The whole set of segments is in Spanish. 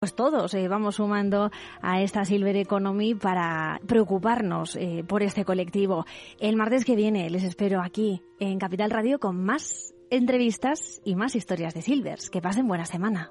Pues todos eh, vamos sumando a esta Silver Economy para preocuparnos eh, por este colectivo. El martes que viene les espero aquí en Capital Radio con más entrevistas y más historias de Silvers. Que pasen buena semana.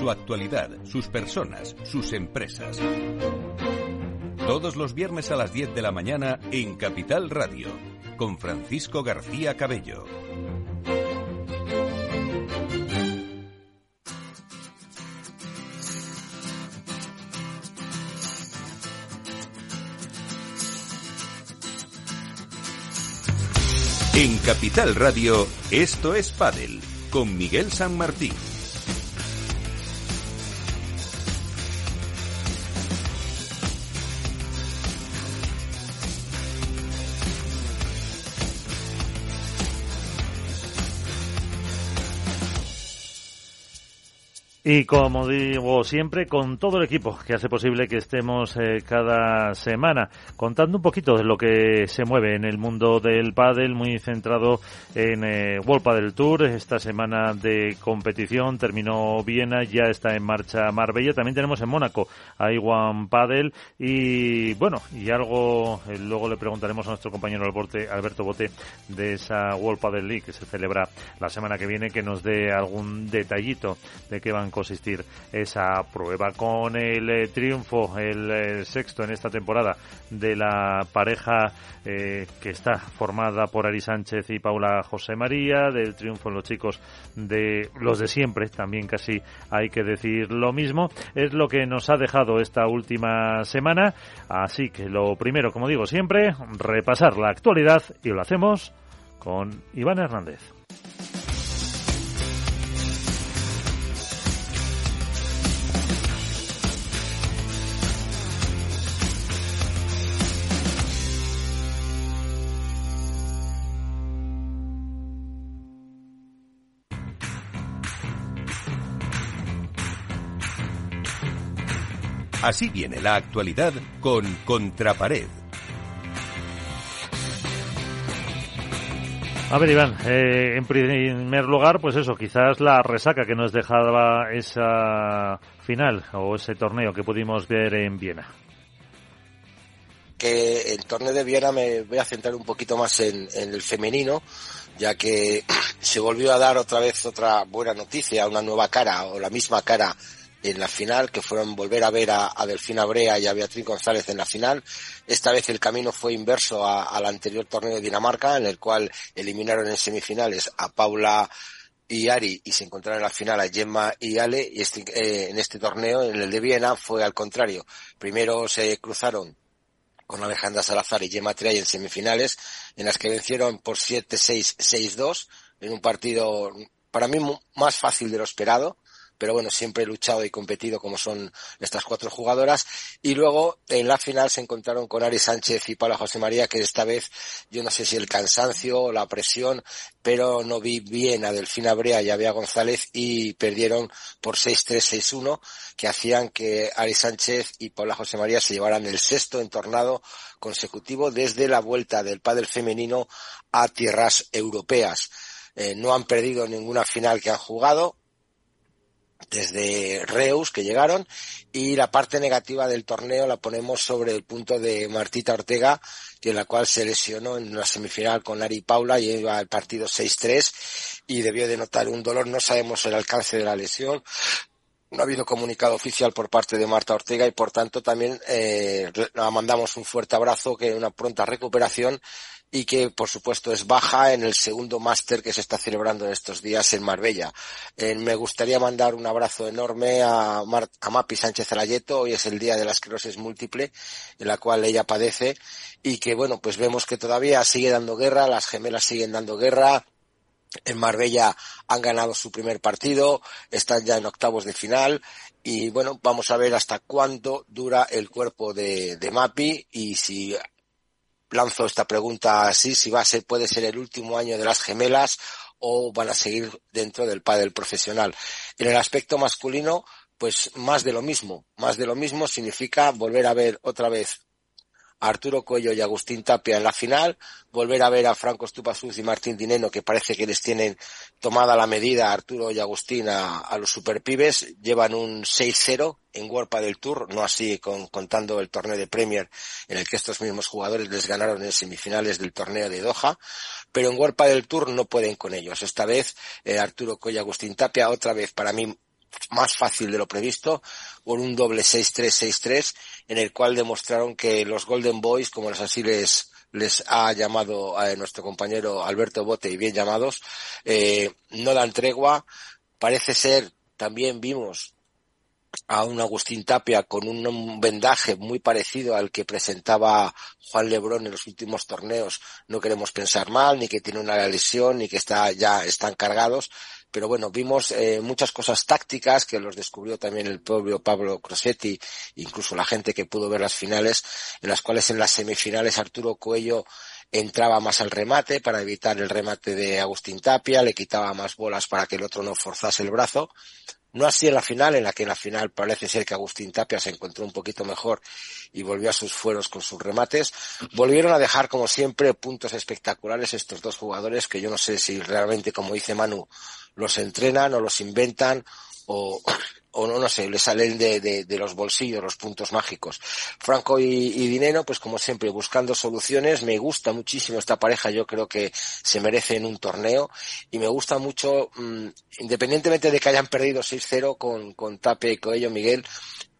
su actualidad, sus personas, sus empresas. Todos los viernes a las 10 de la mañana en Capital Radio, con Francisco García Cabello. En Capital Radio, esto es Padel, con Miguel San Martín. Y como digo siempre, con todo el equipo que hace posible que estemos eh, cada semana contando un poquito de lo que se mueve en el mundo del pádel, muy centrado en eh, World Padel Tour. Esta semana de competición terminó Viena, ya está en marcha Marbella. También tenemos en Mónaco a Iwan Padel y bueno, y algo eh, luego le preguntaremos a nuestro compañero Alberto Bote de esa World Padel League que se celebra la semana que viene que nos dé algún detallito de qué van consistir esa prueba. Con el eh, triunfo, el eh, sexto en esta temporada de la pareja eh, que está formada por Ari Sánchez y Paula José María, del triunfo en los chicos de los de siempre, también casi hay que decir lo mismo, es lo que nos ha dejado esta última semana. Así que lo primero, como digo siempre, repasar la actualidad y lo hacemos con Iván Hernández. Así viene la actualidad con Contrapared. A ver, Iván, eh, en primer lugar, pues eso, quizás la resaca que nos dejaba esa final o ese torneo que pudimos ver en Viena. Que el torneo de Viena me voy a centrar un poquito más en, en el femenino, ya que se volvió a dar otra vez otra buena noticia, una nueva cara o la misma cara en la final, que fueron volver a ver a, Delfina Brea y a Beatriz González en la final. Esta vez el camino fue inverso al anterior torneo de Dinamarca, en el cual eliminaron en semifinales a Paula y Ari y se encontraron en la final a Gemma y Ale y este, eh, en este torneo, en el de Viena, fue al contrario. Primero se cruzaron con Alejandra Salazar y Gemma Triay en semifinales, en las que vencieron por 7-6, 6-2, en un partido para mí más fácil de lo esperado, pero bueno, siempre he luchado y competido como son estas cuatro jugadoras. Y luego en la final se encontraron con Ari Sánchez y Paula José María, que esta vez yo no sé si el cansancio o la presión, pero no vi bien a Delfina Brea y a González y perdieron por 6-3, 6-1, que hacían que Ari Sánchez y Paula José María se llevaran el sexto entornado consecutivo desde la vuelta del pádel femenino a tierras europeas. Eh, no han perdido ninguna final que han jugado, desde Reus que llegaron y la parte negativa del torneo la ponemos sobre el punto de Martita Ortega, que la cual se lesionó en una semifinal con Ari Paula y iba al partido 6-3 y debió de notar un dolor. No sabemos el alcance de la lesión. No ha habido comunicado oficial por parte de Marta Ortega y por tanto también eh, mandamos un fuerte abrazo, que una pronta recuperación y que por supuesto es baja en el segundo máster que se está celebrando en estos días en Marbella. Eh, me gustaría mandar un abrazo enorme a, a Mapi Sánchez Alayeto, hoy es el día de la esclerosis múltiple en la cual ella padece y que bueno pues vemos que todavía sigue dando guerra, las gemelas siguen dando guerra, en Marbella han ganado su primer partido, están ya en octavos de final y bueno, vamos a ver hasta cuándo dura el cuerpo de, de Mapi y si lanzo esta pregunta así, si va a ser, puede ser el último año de las gemelas o van a seguir dentro del pádel profesional. En el aspecto masculino, pues más de lo mismo. Más de lo mismo significa volver a ver otra vez Arturo Cuello y Agustín Tapia en la final, volver a ver a Franco Estupazuz y Martín Dineno, que parece que les tienen tomada la medida Arturo y Agustín a, los superpibes, llevan un 6-0 en World del Tour, no así con, contando el torneo de Premier, en el que estos mismos jugadores les ganaron en semifinales del torneo de Doha, pero en World del Tour no pueden con ellos. Esta vez eh, Arturo Cuello y Agustín Tapia, otra vez para mí más fácil de lo previsto, por un doble 6-3-6-3, en el cual demostraron que los Golden Boys, como así les, les ha llamado a nuestro compañero Alberto Bote y bien llamados, eh, no dan tregua. Parece ser, también vimos a un Agustín Tapia con un vendaje muy parecido al que presentaba Juan Lebrón en los últimos torneos. No queremos pensar mal, ni que tiene una lesión, ni que está ya están cargados, pero bueno, vimos eh, muchas cosas tácticas que los descubrió también el propio Pablo Crosetti, incluso la gente que pudo ver las finales, en las cuales en las semifinales Arturo Cuello entraba más al remate para evitar el remate de Agustín Tapia, le quitaba más bolas para que el otro no forzase el brazo. No así en la final, en la que en la final parece ser que Agustín Tapia se encontró un poquito mejor y volvió a sus fueros con sus remates. Volvieron a dejar, como siempre, puntos espectaculares estos dos jugadores que yo no sé si realmente, como dice Manu, los entrenan o los inventan o, o no, no sé, le salen de, de, los bolsillos los puntos mágicos. Franco y, y, Dinero, pues como siempre, buscando soluciones. Me gusta muchísimo esta pareja, yo creo que se merece en un torneo. Y me gusta mucho, mm, independientemente de que hayan perdido 6-0 con, con Tape y Coello Miguel,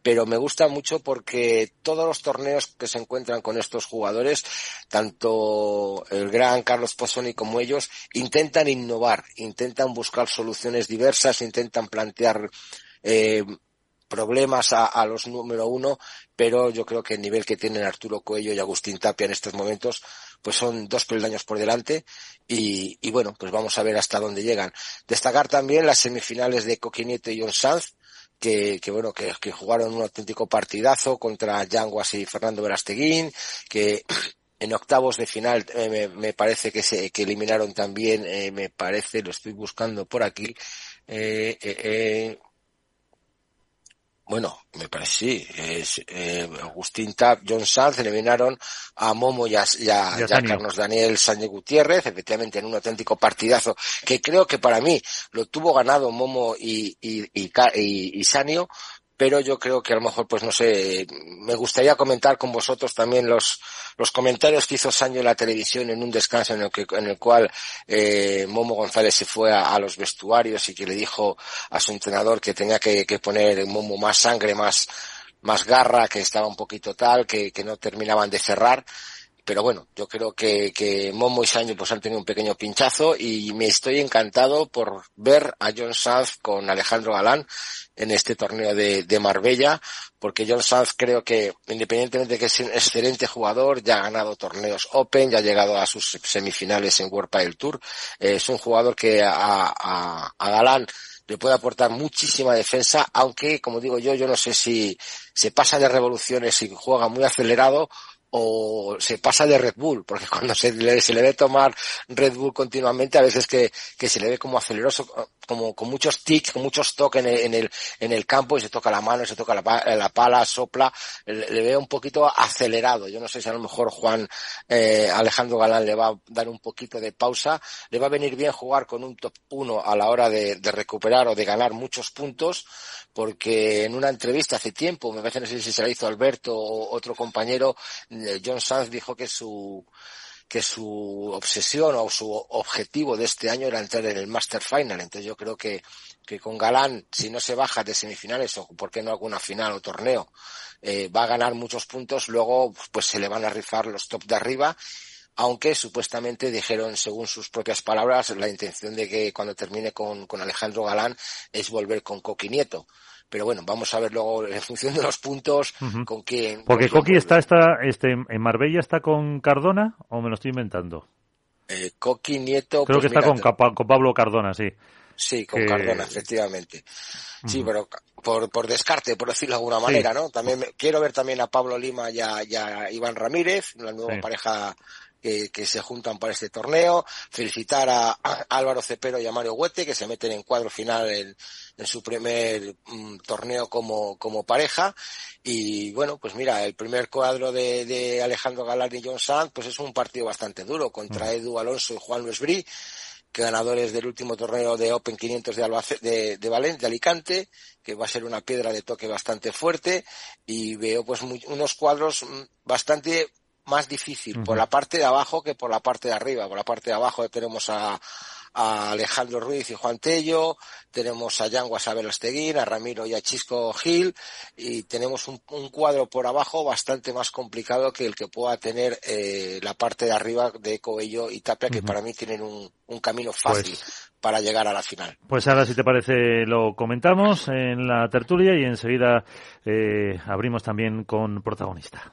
pero me gusta mucho porque todos los torneos que se encuentran con estos jugadores, tanto el gran Carlos Pozzoni como ellos, intentan innovar, intentan buscar soluciones diversas, intentan plantear eh, problemas a, los número uno, pero yo creo que el nivel que tienen Arturo Coello y Agustín Tapia en estos momentos, pues son dos peldaños por delante y, y bueno, pues vamos a ver hasta dónde llegan. Destacar también las semifinales de Coquinieto y John Sanz, que, que bueno, que, que, jugaron un auténtico partidazo contra Yanguas y Fernando Verasteguín, que en octavos de final eh, me, parece que se que eliminaron también, eh, me parece, lo estoy buscando por aquí, eh, eh, eh bueno, me parece sí, es, eh, Agustín Tap, John Sanz eliminaron a Momo y a, y a, y a Carlos Daniel Sánchez Gutiérrez, efectivamente en un auténtico partidazo que creo que para mí lo tuvo ganado Momo y, y, y, y, y Sanio, pero yo creo que a lo mejor, pues no sé, me gustaría comentar con vosotros también los, los comentarios que hizo Sancho en la televisión en un descanso en el, que, en el cual eh, Momo González se fue a, a, los vestuarios y que le dijo a su entrenador que tenía que, que poner Momo más sangre, más, más garra, que estaba un poquito tal, que, que no terminaban de cerrar pero bueno, yo creo que, que Momo y Sancho pues han tenido un pequeño pinchazo y me estoy encantado por ver a John Sanz con Alejandro Galán en este torneo de, de Marbella, porque John Sanz creo que, independientemente de que es un excelente jugador, ya ha ganado torneos Open, ya ha llegado a sus semifinales en World del Tour, es un jugador que a, a, a Galán le puede aportar muchísima defensa, aunque, como digo yo, yo no sé si se pasa de revoluciones y juega muy acelerado o se pasa de Red Bull, porque cuando se le, se le ve tomar Red Bull continuamente, a veces que, que se le ve como aceleroso, como con muchos tics, con muchos toques en el, en el, en el campo y se toca la mano, se toca la, la pala, sopla, le, le, veo un poquito acelerado. Yo no sé si a lo mejor Juan eh, Alejandro Galán le va a dar un poquito de pausa, le va a venir bien jugar con un top 1 a la hora de, de recuperar o de ganar muchos puntos, porque en una entrevista hace tiempo, me parece no sé si se la hizo Alberto o otro compañero, John Sanz dijo que su que su obsesión o su objetivo de este año era entrar en el Master Final. Entonces yo creo que, que con Galán, si no se baja de semifinales o por qué no alguna final o torneo, eh, va a ganar muchos puntos, luego pues se le van a rifar los top de arriba aunque supuestamente dijeron, según sus propias palabras, la intención de que cuando termine con, con Alejandro Galán es volver con Coqui Nieto. Pero bueno, vamos a ver luego en función de los puntos uh -huh. con quién. Porque Coqui está, está este, en Marbella está con Cardona o me lo estoy inventando. Eh, Coqui Nieto. Creo pues que está mira, con, con, Pablo Cardona, sí. Sí, con. Cardona, efectivamente. Sí, uh -huh. pero por, por descarte, por decirlo de alguna manera, sí. ¿no? También me, quiero ver también a Pablo Lima y a, y a Iván Ramírez, la nueva sí. pareja que, que, se juntan para este torneo, felicitar a, a, Álvaro Cepero y a Mario Huete que se meten en cuadro final en, en su primer um, torneo como, como pareja y bueno, pues mira, el primer cuadro de, de Alejandro Galán y John Sanz pues es un partido bastante duro contra mm. Edu Alonso y Juan Luis que ganadores del último torneo de Open 500 de, Albace de, de Valencia, de Alicante, que va a ser una piedra de toque bastante fuerte, y veo pues muy, unos cuadros mm, bastante más difícil uh -huh. por la parte de abajo que por la parte de arriba. Por la parte de abajo tenemos a, a Alejandro Ruiz y Juan Tello, tenemos a Yango Sabel Asteguín, a Ramiro y a Chisco Gil, y tenemos un, un, cuadro por abajo bastante más complicado que el que pueda tener eh, la parte de arriba de Coello y Tapia, uh -huh. que para mí tienen un, un camino fácil. Pues para llegar a la final. Pues ahora, si te parece, lo comentamos en la tertulia y enseguida eh, abrimos también con protagonista.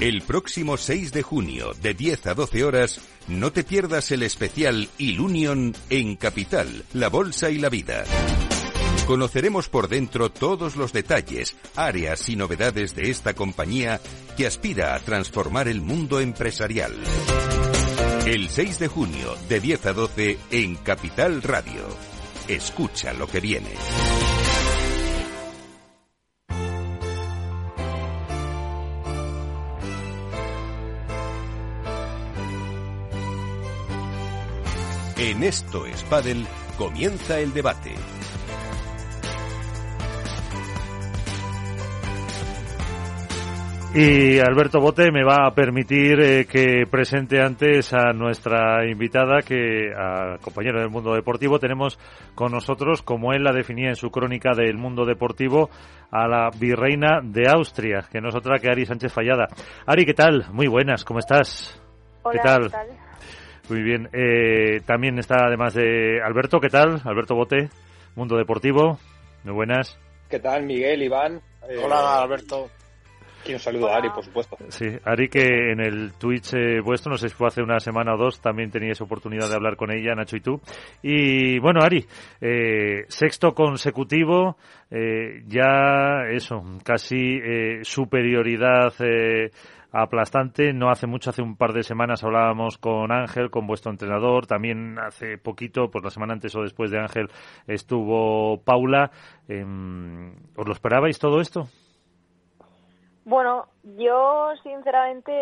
El próximo 6 de junio, de 10 a 12 horas, no te pierdas el especial Ilunion en Capital, la Bolsa y la Vida. Conoceremos por dentro todos los detalles, áreas y novedades de esta compañía que aspira a transformar el mundo empresarial. El 6 de junio, de 10 a 12, en Capital Radio. Escucha lo que viene. En Esto es Padel comienza el debate. Y Alberto Bote me va a permitir eh, que presente antes a nuestra invitada, que a compañero del mundo deportivo, tenemos con nosotros, como él la definía en su crónica del mundo deportivo, a la virreina de Austria, que no es otra que Ari Sánchez Fallada. Ari, ¿qué tal? Muy buenas, ¿cómo estás? Hola, ¿Qué tal? ¿qué tal? Muy bien. Eh, también está además de Alberto, ¿qué tal? Alberto Bote, Mundo Deportivo. Muy buenas. ¿Qué tal, Miguel, Iván? Eh, Hola, Alberto. Y un saludo a Ari, por supuesto. Sí, Ari, que en el Twitch eh, vuestro, no sé si fue hace una semana o dos, también teníais oportunidad de hablar con ella, Nacho y tú. Y bueno, Ari, eh, sexto consecutivo, eh, ya eso, casi superioridad aplastante. No hace mucho, hace un par de semanas hablábamos con Ángel, con vuestro entrenador. También hace poquito, pues la semana antes o después de Ángel, estuvo Paula. Eh, ¿Os lo esperabais todo esto? Bueno, yo sinceramente,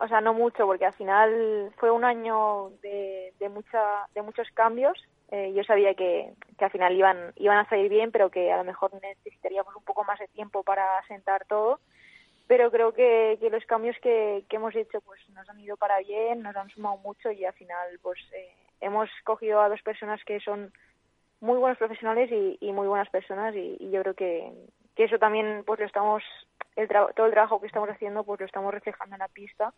o sea, no mucho, porque al final fue un año de, de, mucha, de muchos cambios. Eh, yo sabía que, que al final iban, iban a salir bien, pero que a lo mejor necesitaríamos un poco más de tiempo para asentar todo. Pero creo que, que los cambios que, que hemos hecho pues nos han ido para bien, nos han sumado mucho y al final pues eh, hemos cogido a dos personas que son muy buenos profesionales y, y muy buenas personas y, y yo creo que, que eso también pues lo estamos el todo el trabajo que estamos haciendo pues lo estamos reflejando en la pista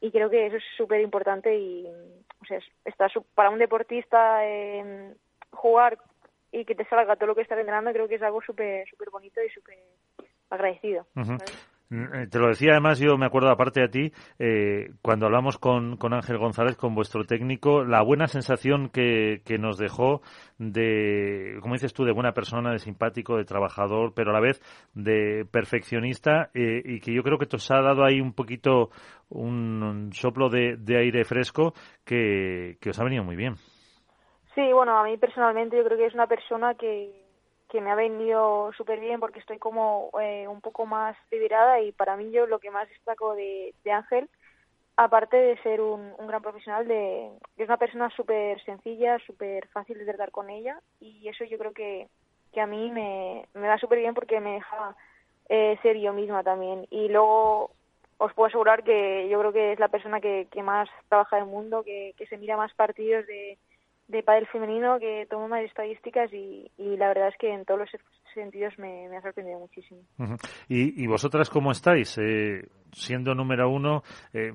y creo que eso es súper importante y o sea está para un deportista eh, jugar y que te salga todo lo que estás entrenando creo que es algo súper súper bonito y súper agradecido te lo decía además, yo me acuerdo aparte de ti, eh, cuando hablamos con, con, Ángel González, con vuestro técnico, la buena sensación que, que, nos dejó de, como dices tú, de buena persona, de simpático, de trabajador, pero a la vez de perfeccionista eh, y que yo creo que os ha dado ahí un poquito un, soplo de, de aire fresco que, que os ha venido muy bien. Sí, bueno, a mí personalmente yo creo que es una persona que que me ha venido súper bien porque estoy como eh, un poco más liberada y para mí yo lo que más destaco de, Ángel, aparte de ser un, gran profesional, de, es una persona súper sencilla, súper fácil de tratar con ella y eso yo creo que, que a mí me, me va súper bien porque me deja eh, ser yo misma también. Y luego os puedo asegurar que yo creo que es la persona que, más trabaja en el mundo, que se mira más partidos de de pádel femenino que tomo más estadísticas y, y, la verdad es que en todos los sentidos me, me ha sorprendido muchísimo. ¿Y, ¿Y, vosotras cómo estáis? Eh, siendo número uno, eh,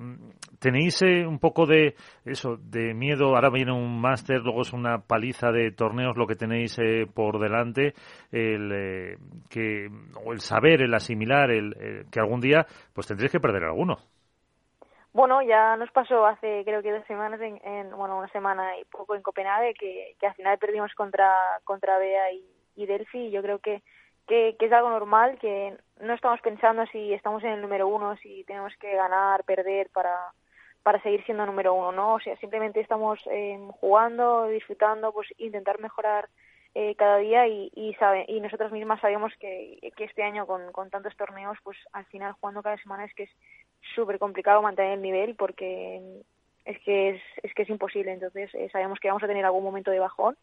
¿tenéis eh, un poco de eso, de miedo? Ahora viene un máster, luego es una paliza de torneos lo que tenéis eh, por delante, el, eh, que, o el saber, el asimilar, el, que algún día pues tendréis que perder alguno. Bueno, ya nos pasó hace creo que dos semanas, en, en bueno, una semana y poco en Copenhague, que, al final perdimos contra, contra Bea y, y Delphi. Y yo creo que, que, que es algo normal, que no estamos pensando si estamos en el número uno, si tenemos que ganar, perder para, para seguir siendo número uno, ¿no? O sea, simplemente estamos eh, jugando, disfrutando, pues intentar mejorar eh, cada día y, y, sabe, y nosotras mismas sabemos que, que este año con, con tantos torneos, pues al final jugando cada semana es que es súper complicado mantener el nivel porque es que es, es que es imposible. Entonces eh, sabemos que vamos a tener algún momento de bajón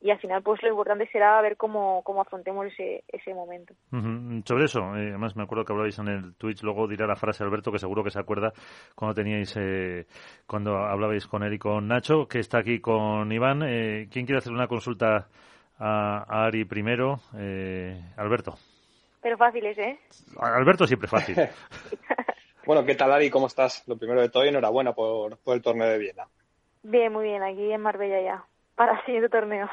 y al final pues lo importante será ver cómo, cómo afrontemos ese, ese momento. Uh -huh. Sobre eso, eh, además me acuerdo que hablabais en el Twitch, luego dirá la frase Alberto, que seguro que se acuerda cuando teníais, eh, cuando hablabais con él y con Nacho, que está aquí con Iván. Eh, ¿Quién quiere hacer una consulta a, a Ari primero? Eh, Alberto. Pero fáciles, ¿eh? Alberto siempre fácil. Bueno, ¿qué tal, Ari? ¿Cómo estás? Lo primero de todo, enhorabuena por, por el torneo de Viena. Bien, muy bien, aquí en Marbella ya, para el siguiente torneo.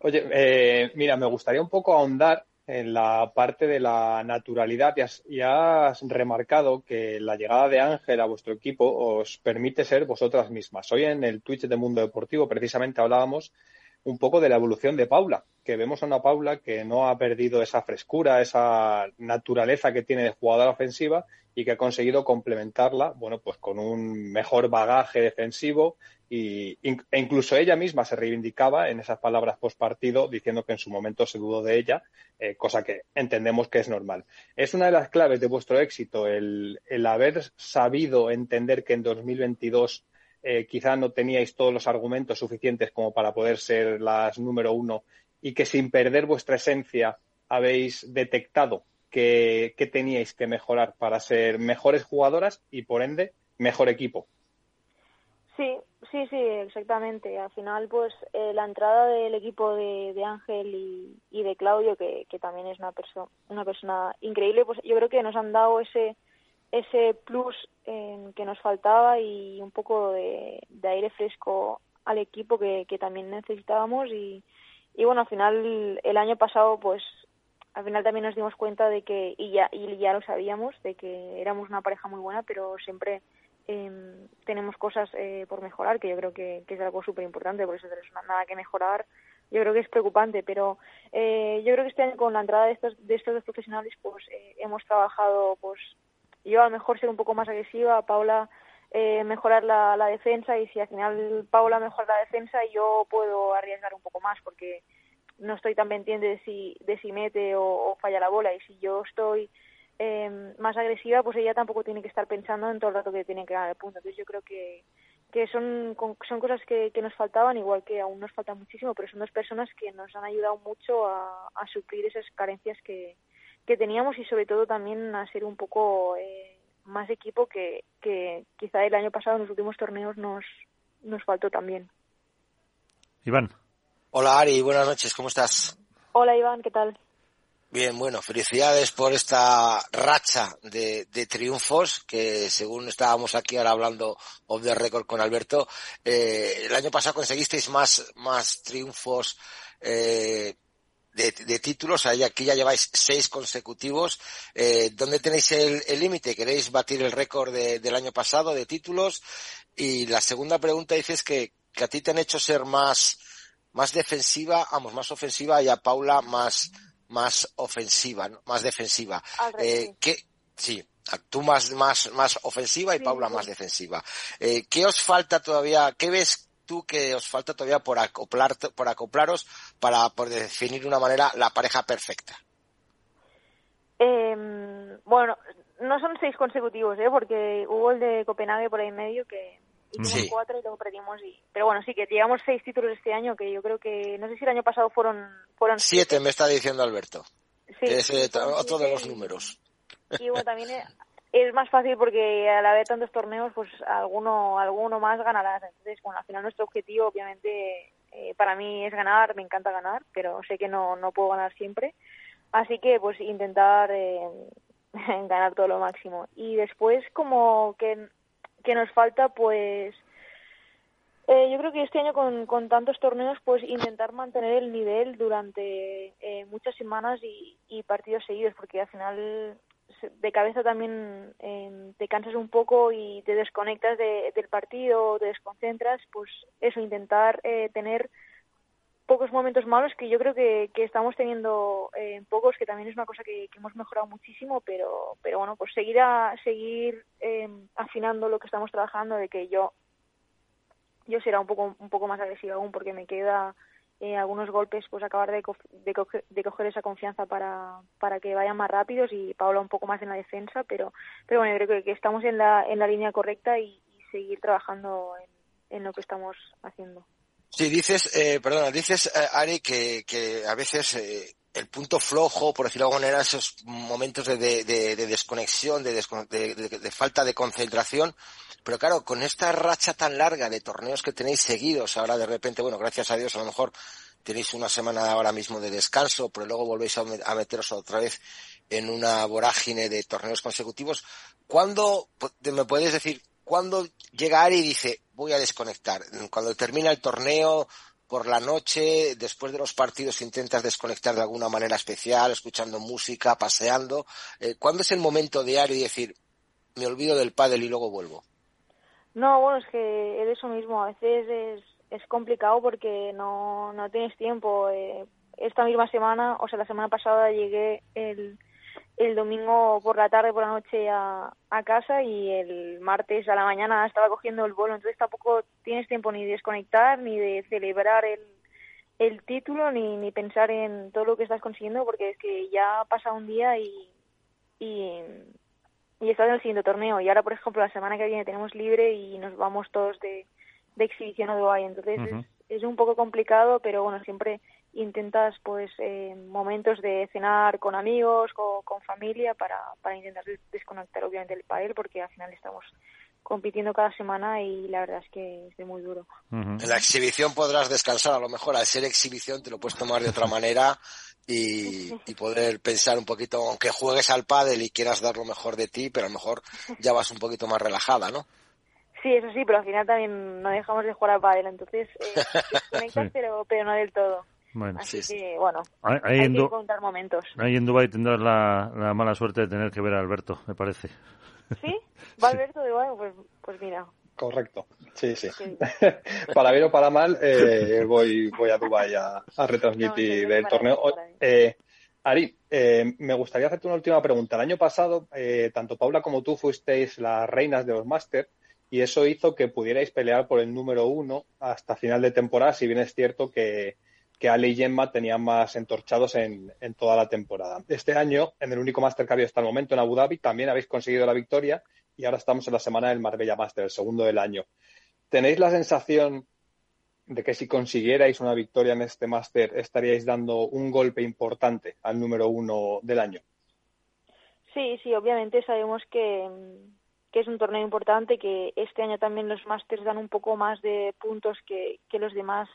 Oye, eh, mira, me gustaría un poco ahondar en la parte de la naturalidad y has, y has, remarcado que la llegada de Ángel a vuestro equipo os permite ser vosotras mismas. Hoy en el Twitch de Mundo Deportivo precisamente hablábamos un poco de la evolución de Paula, que vemos a una Paula que no ha perdido esa frescura, esa naturaleza que tiene de jugadora ofensiva y que ha conseguido complementarla, bueno, pues con un mejor bagaje defensivo y, e incluso ella misma se reivindicaba en esas palabras post partido diciendo que en su momento se dudó de ella, eh, cosa que entendemos que es normal. Es una de las claves de vuestro éxito el, el haber sabido entender que en 2022 eh, quizá no teníais todos los argumentos suficientes como para poder ser las número uno y que sin perder vuestra esencia habéis detectado que, que teníais que mejorar para ser mejores jugadoras y por ende mejor equipo. Sí, sí, sí, exactamente. Al final, pues eh, la entrada del equipo de, Ángel y, de Claudio, que, que también es una, una persona increíble, pues yo creo que nos han dado ese, ese plus eh, que nos faltaba y un poco de, aire fresco al equipo que, que también necesitábamos y, y bueno, al final el año pasado pues al final también nos dimos cuenta de que, y ya, y ya lo sabíamos, de que éramos una pareja muy buena, pero siempre eh, tenemos cosas eh, por mejorar, que yo creo que, que es algo súper importante, por eso tenemos nada que mejorar. Yo creo que es preocupante, pero eh, yo creo que este año con la entrada de estos, de estos dos profesionales, pues eh, hemos trabajado, pues yo a lo mejor ser un poco más agresiva, Paula eh, mejorar la, defensa, y si al final Paula mejora la defensa, yo puedo arriesgar un poco más, porque no estoy tan pendiente de si, de si mete o, falla la bola y si yo estoy em, más agresiva, pues ella tampoco tiene que estar pensando en todo el rato que tiene que ganar el punto. Entonces yo creo que, que son, son cosas que, que nos faltaban, igual que aún nos falta muchísimo, pero son dos personas que nos han ayudado mucho a suplir esas carencias que, que teníamos y sobre todo también a ser un poco eh, más equipo que, que quizá el año pasado en los últimos torneos nos, nos faltó también. Iván. Hola Ari, buenas noches, ¿cómo estás? Hola Iván, ¿qué tal? Bien, bueno, felicidades por esta racha de, de triunfos que según estábamos aquí ahora hablando of the record con Alberto, eh, el año pasado conseguisteis más, más triunfos eh, de, de, títulos, aquí ya lleváis seis consecutivos. Eh, ¿Dónde tenéis el límite? ¿Queréis batir el récord de, del año pasado de títulos? Y la segunda pregunta dices que, que a ti te han hecho ser más, más defensiva, vamos, más ofensiva y a Paula más, más ofensiva, ¿no? más defensiva. Eh, ¿qué, sí, tú más, más, más ofensiva y sí, Paula sí. más defensiva. Eh, ¿Qué os falta todavía? ¿Qué ves tú que os falta todavía por acoplar, por acoplaros para por definir de una manera la pareja perfecta? Eh, bueno, no son seis consecutivos, ¿eh? porque hubo el de Copenhague por ahí en medio que hicimos sí. cuatro y luego perdimos. Y... Pero bueno, sí que llegamos seis títulos este año, que yo creo que, no sé si el año pasado fueron... fueron siete, siete. me está diciendo Alberto. Sí, es eh, otro de los números. Y bueno, también es más fácil porque al haber tantos torneos, pues alguno, alguno más ganarás. Entonces, bueno, al final nuestro objetivo, obviamente, eh, para mí es ganar, me encanta ganar, pero sé que no, no puedo ganar siempre. Así que, pues, intentar eh, ganar todo lo máximo. Y después, como que, que nos falta, pues, eh, yo creo que este año con, con tantos torneos, pues intentar mantener el nivel durante eh, muchas semanas y, y partidos seguidos, porque al final de cabeza también eh, te cansas un poco y te desconectas de, del partido, te desconcentras, pues eso, intentar eh, tener pocos momentos malos que yo creo que, que estamos teniendo eh, pocos, que también es una cosa que, que, hemos mejorado muchísimo, pero, pero bueno, pues seguir a, seguir eh, afinando lo que estamos trabajando, de que yo yo será un poco un poco más agresiva aún porque me queda eh, algunos golpes pues acabar de, co de, coger, de, coger esa confianza para, para que vayan más rápidos y Paula un poco más en la defensa pero pero bueno yo creo que, estamos en la en la línea correcta y, seguir trabajando en, lo que estamos haciendo sí dices eh, perdona dices eh, Ari que, que a veces eh, el punto flojo, por decirlo de alguna esos momentos de, de, de, de desconexión, de, de, falta de concentración. Pero claro, con esta racha tan larga de torneos que tenéis seguidos, ahora de repente, bueno, gracias a Dios, a lo mejor tenéis una semana ahora mismo de descanso, pero luego volvéis a meteros otra vez en una vorágine de torneos consecutivos. ¿Cuándo me puedes decir, cuándo llega Ari y dice, voy a desconectar? Cuando termina el torneo, por la noche, después de los partidos, intentas desconectar de alguna manera especial, escuchando música, paseando. Eh, ¿Cuándo es el momento diario y decir, me olvido del pádel y luego vuelvo? No, bueno, es que es eso mismo. A veces es, es complicado porque no, no tienes tiempo. Eh, esta misma semana, o sea, la semana pasada llegué el, el domingo por la tarde, por la noche a, a casa y el martes a la mañana estaba cogiendo el vuelo, entonces tampoco tienes tiempo ni de desconectar, ni de celebrar el, el título, ni, ni pensar en todo lo que estás consiguiendo, porque es que ya pasa un día y, y, y estás en el siguiente torneo. Y ahora, por ejemplo, la semana que viene tenemos libre y nos vamos todos de, de exhibición a Dubái, entonces uh -huh. es, es un poco complicado, pero bueno, siempre intentas pues eh, momentos de cenar con amigos, con, con familia para, para intentar desconectar obviamente el pádel porque al final estamos compitiendo cada semana y la verdad es que es de muy duro. Uh -huh. En la exhibición podrás descansar, a lo mejor al ser exhibición te lo puedes tomar de otra manera y, y poder pensar un poquito, aunque juegues al pádel y quieras dar lo mejor de ti, pero a lo mejor ya vas un poquito más relajada, ¿no? Sí, eso sí, pero al final también no dejamos de jugar al pádel, entonces eh, desconectas, sí. pero, pero no del todo. Bueno, Así sí, que, bueno, ahí, hay en que contar momentos. Ahí en Dubái tendrás la, la, mala suerte de tener que ver a Alberto, me parece. ¿Sí? ¿Va Alberto de Dubái? Pues, pues mira. Correcto, sí, sí. sí. para bien o para mal, eh, voy, voy a Dubái a, a retransmitir no, el torneo. Eh, Ari, eh, me gustaría hacerte una última pregunta. El año pasado, eh, tanto Paula como tú fuisteis las reinas de los Masters y eso hizo que pudierais pelear por el número uno hasta final de temporada, si bien es cierto que que Ale y Gemma tenían más entorchados en, toda la temporada. Este año, en el único Master que ha habido hasta el momento en Abu Dhabi, también habéis conseguido la victoria y ahora estamos en la semana del Marbella Master, el segundo del año. ¿Tenéis la sensación de que si consiguierais una victoria en este máster estaríais dando un golpe importante al número uno del año? Sí, sí, obviamente sabemos que, es un torneo importante, que este año también los másters dan un poco más de puntos que los demás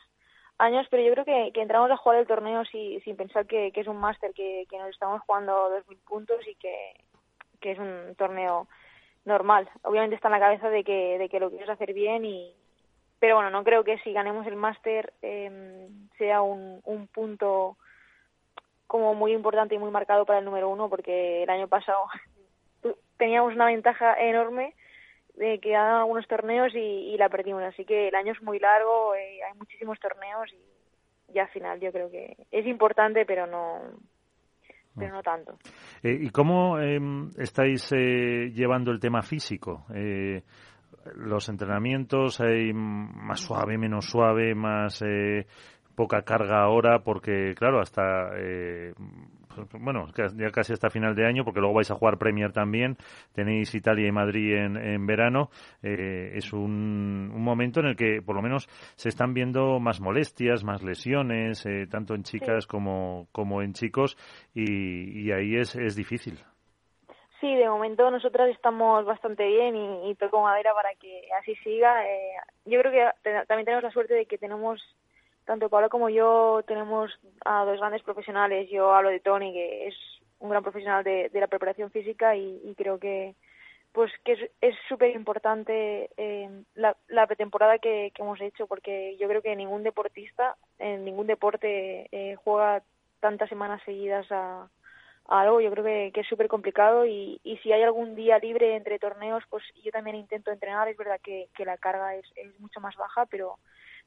años, pero yo creo que, que entramos a jugar el torneo sin, sin pensar que, que es un máster, que, que nos estamos jugando 2.000 puntos y que, que es un torneo normal. Obviamente está en la cabeza de que, de que lo quieres hacer bien y, pero bueno, no creo que si ganemos el máster eh, sea un, un punto como muy importante y muy marcado para el número uno, porque el año pasado teníamos una ventaja enorme de que hagan algunos torneos y, y, la perdimos. Así que el año es muy largo, eh, hay muchísimos torneos y, y al final yo creo que es importante, pero no, pero no tanto. Eh, ¿Y cómo eh, estáis eh, llevando el tema físico? Eh, los entrenamientos hay más suave, menos suave, más eh, poca carga ahora, porque claro, hasta eh, bueno, ya casi hasta final de año, porque luego vais a jugar Premier también, tenéis Italia y Madrid en, en verano, eh, es un, un, momento en el que por lo menos se están viendo más molestias, más lesiones, eh, tanto en chicas sí. como, como en chicos, y, y ahí es, es difícil. Sí, de momento nosotras estamos bastante bien y, y toco madera para que así siga. Eh, yo creo que te, también tenemos la suerte de que tenemos tanto Pablo como yo tenemos a dos grandes profesionales. Yo hablo de Tony, que es un gran profesional de, la preparación física y, creo que pues que es súper importante eh, la, la, pretemporada que, hemos hecho porque yo creo que ningún deportista en ningún deporte eh, juega tantas semanas seguidas a, algo yo creo que, que es súper complicado y, y si hay algún día libre entre torneos pues yo también intento entrenar es verdad que, que la carga es, es mucho más baja pero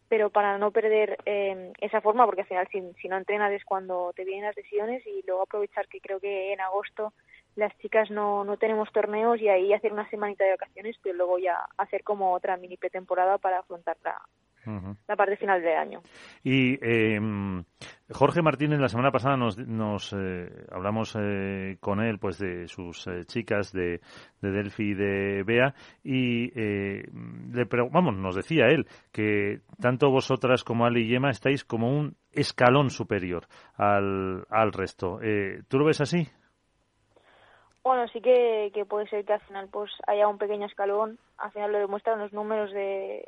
pero para no perder eh, esa forma, porque al final si, si, no entrenas es cuando te vienen las lesiones y luego aprovechar que creo que en agosto las chicas no, no tenemos torneos y ahí hacer una semanita de vacaciones, pero luego ya hacer como otra mini pretemporada para afrontar la, uh -huh. la parte final del año. Y eh, Jorge Martínez la semana pasada nos, nos eh, hablamos eh, con él pues de sus eh, chicas de, de, Delphi y de Bea y eh, le vamos nos decía él que tanto vosotras como Ali y Gemma estáis como un escalón superior al, al resto. Eh, ¿Tú lo ves así? Bueno, sí que, que puede ser que al final pues haya un pequeño escalón. Al final lo demuestran los números de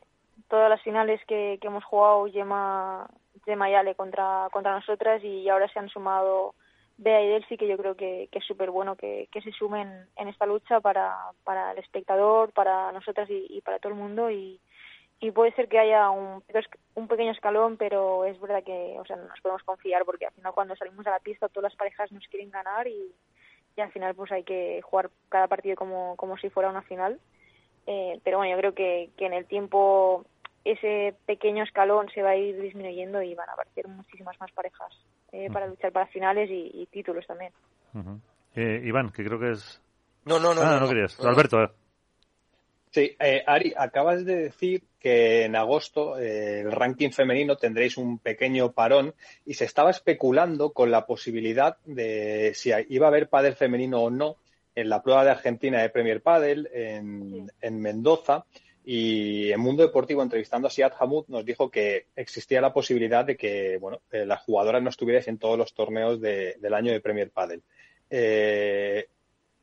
todas las finales que, hemos jugado Gemma, Gemma y Ale contra, contra nosotras y ahora se han sumado Bea y Delphi, que yo creo que, es súper bueno que, se sumen en esta lucha para, para el espectador, para nosotras y, y para todo el mundo y, y puede ser que haya un, un pequeño escalón, pero es verdad que o sea, no nos podemos confiar porque al final cuando salimos a la pista todas las parejas nos quieren ganar y, y al final pues hay que jugar cada partido como, como si fuera una final. Eh, pero bueno, yo creo que, que en el tiempo ese pequeño escalón se va a ir disminuyendo y van a aparecer muchísimas más parejas eh, para luchar para finales y, y títulos también. Uh -huh. eh, Iván, que creo que es... No, no, no. Ah, no, no, no querías. No, Alberto. Eh. Sí, eh, Ari, acabas de decir que en agosto eh, el ranking femenino tendréis un pequeño parón y se estaba especulando con la posibilidad de si iba a haber pádel femenino o no en la prueba de Argentina de Premier Padel en, sí. en Mendoza y en Mundo Deportivo entrevistando a Siad Hamud nos dijo que existía la posibilidad de que bueno eh, las jugadoras no estuvierais en todos los torneos de, del año de Premier Padel. Eh,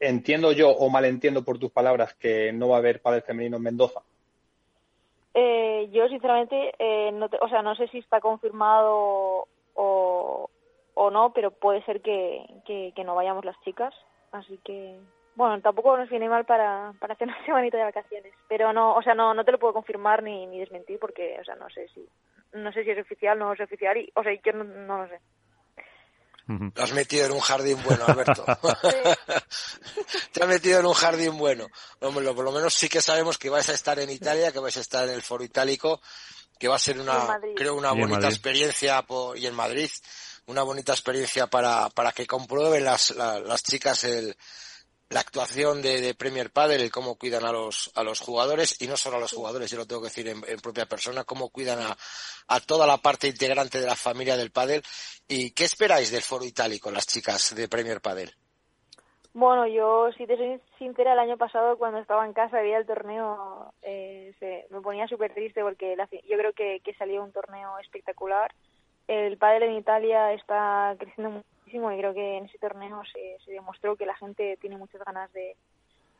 entiendo yo o malentiendo por tus palabras que no va a haber pádel femenino en Mendoza. Eh, yo sinceramente eh, no te, o sea no sé si está confirmado o, o no pero puede ser que, que, que, no vayamos las chicas así que bueno tampoco nos viene mal para, para hacer una semanita de vacaciones. Pero no o sea no no te lo puedo confirmar ni, ni desmentir porque o sea no sé si no sé si es oficial no es oficial y o sea yo no, no lo sé. Lo has metido en un jardín bueno, Alberto. Te has metido en un jardín bueno. Hombre, por lo menos sí que sabemos que vais a estar en Italia, que vais a estar en el Foro Itálico, que va a ser una, creo, una bonita experiencia por, y en Madrid, una bonita experiencia para, para que comprueben las, la, las chicas el, la actuación de, Premier Padel, cómo cuidan a los, a los jugadores, y no solo a los jugadores, yo lo tengo que decir en, propia persona, cómo cuidan a, a, toda la parte integrante de la familia del Padel. ¿Y qué esperáis del Foro Itálico, las chicas de Premier Padel? Bueno, yo, si te soy sincera, el año pasado cuando estaba en casa veía el torneo, eh, se, me ponía súper triste porque yo creo que salió un torneo espectacular. El pádel en Italia está creciendo muchísimo y creo que en ese torneo se, demostró que la gente tiene muchas ganas de,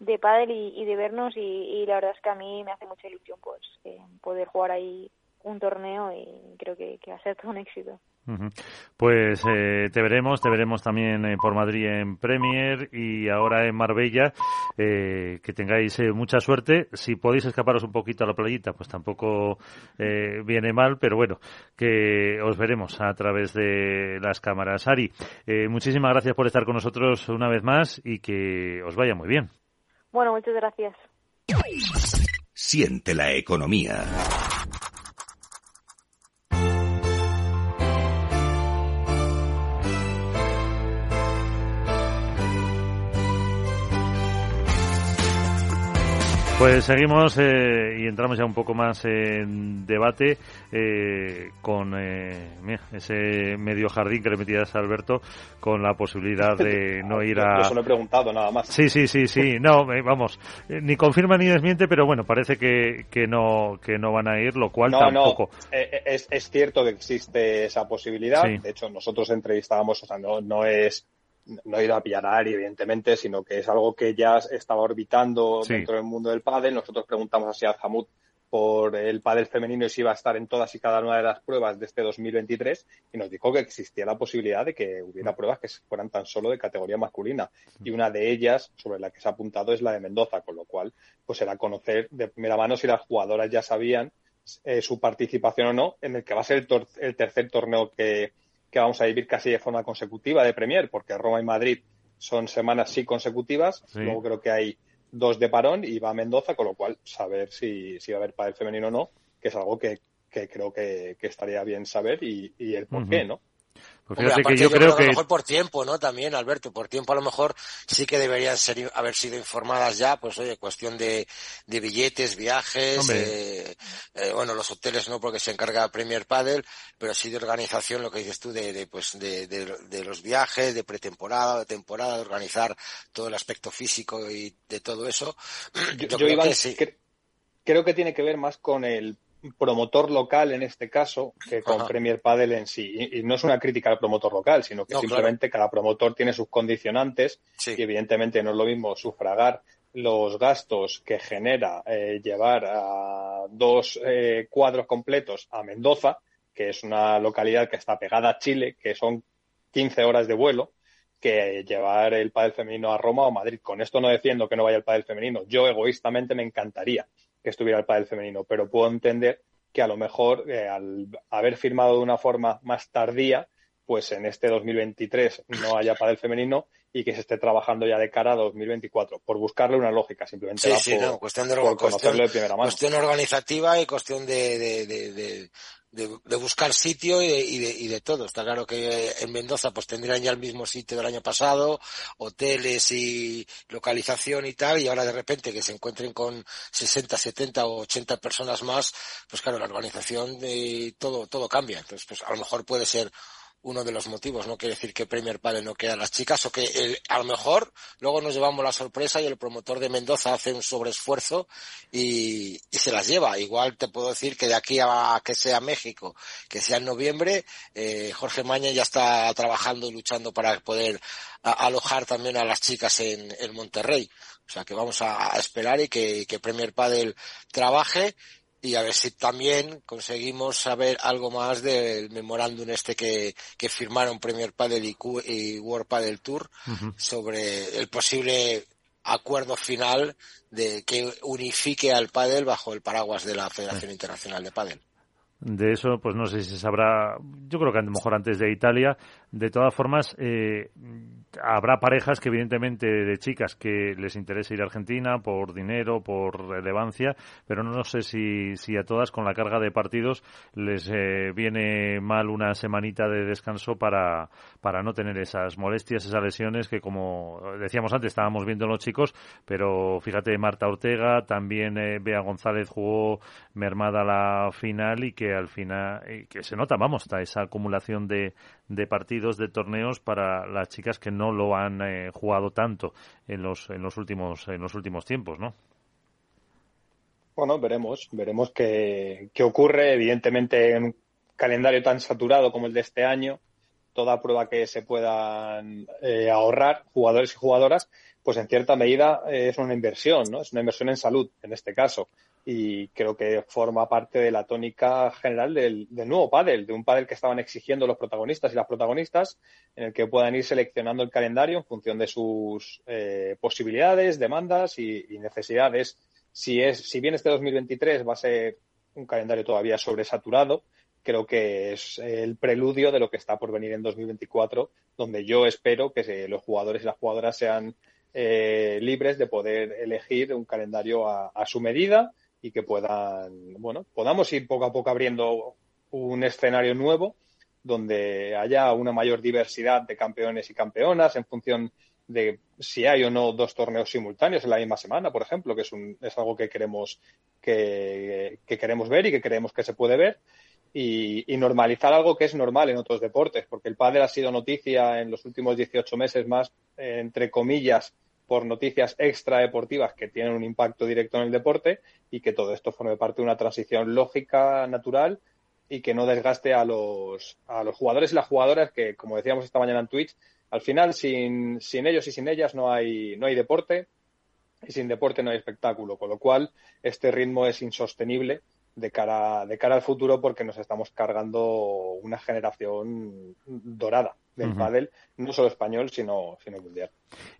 de pádel y, de vernos y, y, la verdad es que a mí me hace mucha ilusión pues eh, poder jugar ahí un torneo y creo que, que va a ser todo un éxito. Pues eh, te veremos, te veremos también eh, por Madrid en Premier y ahora en Marbella. Eh, que tengáis mucha suerte. Si podéis escaparos un poquito a la playita, pues tampoco viene mal, pero bueno, que os veremos a través de las cámaras. Ari, muchísimas gracias por estar con nosotros una vez más y que os vaya muy bien. Bueno, muchas gracias. Siente la economía. Pues seguimos eh, y entramos ya un poco más en debate eh, con eh, ese medio jardín que le metías a Alberto con la posibilidad de no ir a... Yo solo he preguntado nada más. Sí, sí, sí, sí. No, vamos, ni confirma ni desmiente, pero bueno, parece que, que, no, que no van a ir, lo cual tampoco... No, es, es cierto que existe esa posibilidad. De hecho, nosotros entrevistábamos, o sea, no, no es no he ido a pillar a Ari, evidentemente, sino que es algo que ya estaba orbitando dentro del mundo del pádel. Nosotros preguntamos a Siad Hamud por el pádel femenino y si iba a estar en todas y cada una de las pruebas de este 2023 y nos dijo que existía la posibilidad de que hubiera mm. pruebas que fueran tan solo de categoría masculina y una de ellas sobre la que se ha apuntado es la de Mendoza, con lo cual pues era conocer de primera mano si las jugadoras ya sabían eh, su participación o no en el que va a ser el tercer torneo que, que vamos a vivir casi de forma consecutiva de Premier, porque Roma y Madrid son semanas sí consecutivas, luego creo que hay dos de parón y va a Mendoza, con lo cual saber si, si va a haber pádel femenino o no, que es algo que, que creo que, estaría bien saber y, y el por qué, ¿no? Pues que yo, creo, que... A lo mejor por tiempo, ¿no? También, Alberto, por tiempo a lo mejor sí que deberían ser, haber sido informadas ya, pues oye, cuestión de, de billetes, viajes, eh, eh, bueno, los hoteles no porque se encarga Premier Padel, pero sí de organización, lo que dices tú, de, de pues de, de, los viajes, de pretemporada, de temporada, de organizar todo el aspecto físico y de todo eso. Yo, creo que sí. creo que tiene que ver más con el promotor local en este caso que con Premier Padel en sí. Y, no es una crítica al promotor local, sino que simplemente cada promotor tiene sus condicionantes y evidentemente no es lo mismo sufragar los gastos que genera eh, llevar a dos eh, cuadros completos a Mendoza, que es una localidad que está pegada a Chile, que son 15 horas de vuelo, que llevar el pádel femenino a Roma o Madrid. Con esto no defiendo que no vaya el pádel femenino. Yo egoístamente me encantaría que estuviera el pádel femenino, pero puedo entender que a lo mejor eh, al haber firmado de una forma más tardía, pues en este 2023 no haya pádel femenino y que se esté trabajando ya de cara a 2024, por buscarle una lógica, simplemente sí, por, cuestión de, de primera mano. Cuestión organizativa y cuestión de, de, buscar sitio y de, y, de, y de todo. Está claro que en Mendoza pues tendrían ya el mismo sitio del año pasado, hoteles y localización y tal, y ahora de repente que se encuentren con 60, 70 o 80 personas más, pues claro, la organización de todo, todo cambia. Entonces, pues a lo mejor puede ser uno de los motivos. No quiere decir que Premier Padel no quede a las chicas o que a lo mejor luego nos llevamos la sorpresa y el promotor de Mendoza hace un sobreesfuerzo y, y se las lleva. Igual te puedo decir que de aquí a que sea México, que sea en noviembre, eh, Jorge Maña ya está trabajando y luchando para poder alojar también a las chicas en, en Monterrey. O sea que vamos a, esperar y que, que Premier Padel trabaje y a ver si también conseguimos saber algo más del memorándum este que, que firmaron Premier Padel y, World Padel Tour sobre el posible acuerdo final de que unifique al pádel bajo el paraguas de la Federación Internacional de Pádel. De eso, pues no sé si se sabrá, yo creo que a lo mejor antes de Italia, De todas formas, eh, habrá parejas que evidentemente de chicas que les interesa ir a Argentina por dinero, por relevancia, pero no sé si, si a todas con la carga de partidos les eh, viene mal una semanita de descanso para, para no tener esas molestias, esas lesiones que como decíamos antes estábamos viendo los chicos, pero fíjate Marta Ortega, también eh, Bea González jugó mermada la final y que al final, que se nota, vamos, está esa acumulación de, de partidos, de torneos para las chicas que no lo han eh, jugado tanto en los, en los últimos, en los últimos tiempos, ¿no? Bueno, veremos, veremos qué, qué ocurre. Evidentemente, en un calendario tan saturado como el de este año, toda prueba que se puedan eh, ahorrar jugadores y jugadoras, pues en cierta medida es una inversión, ¿no? Es una inversión en salud, en este caso y creo que forma parte de la tónica general del, nuevo pádel, de un pádel que estaban exigiendo los protagonistas y las protagonistas, en el que puedan ir seleccionando el calendario en función de sus eh, posibilidades, demandas y, necesidades. Si, es, si bien este 2023 va a ser un calendario todavía sobresaturado, creo que es el preludio de lo que está por venir en 2024, donde yo espero que los jugadores y las jugadoras sean eh, libres de poder elegir un calendario a su medida y que puedan, bueno, podamos ir poco a poco abriendo un escenario nuevo donde haya una mayor diversidad de campeones y campeonas en función de si hay o no dos torneos simultáneos en la misma semana, por ejemplo, que es, un, es algo que queremos que, queremos ver y que creemos que se puede ver. Y, y, normalizar algo que es normal en otros deportes, porque el pádel ha sido noticia en los últimos 18 meses más, entre comillas, por noticias extra deportivas que tienen un impacto directo en el deporte y que todo esto forme parte de una transición lógica, natural y que no desgaste a los, a los jugadores y las jugadoras que, como decíamos esta mañana en Twitch, al final sin, sin ellos y sin ellas no hay, no hay deporte y sin deporte no hay espectáculo, con lo cual este ritmo es insostenible de cara, de cara al futuro porque nos estamos cargando una generación dorada del pádel, no solo español, sino, sino mundial.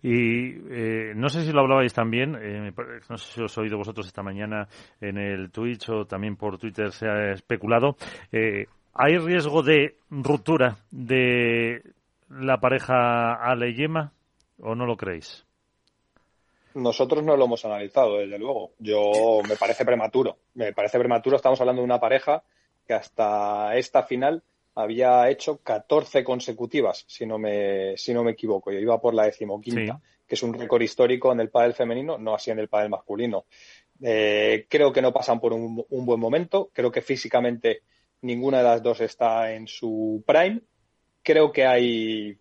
Y eh, no sé si lo hablabais también, eh, no sé si os he oído vosotros esta mañana en el Twitch o también por Twitter se ha especulado. Eh, ¿Hay riesgo de ruptura de la pareja Ale Yema o no lo creéis? Nosotros no lo hemos analizado, desde luego. Yo me parece prematuro. Me parece prematuro. Estamos hablando de una pareja que hasta esta final había hecho 14 consecutivas, si no me, si no me equivoco. Yo iba por la decimoquinta, que es un récord histórico en el pádel femenino, no así en el pádel masculino. Eh, creo que no pasan por un, un, buen momento. Creo que físicamente ninguna de las dos está en su prime. Creo que hay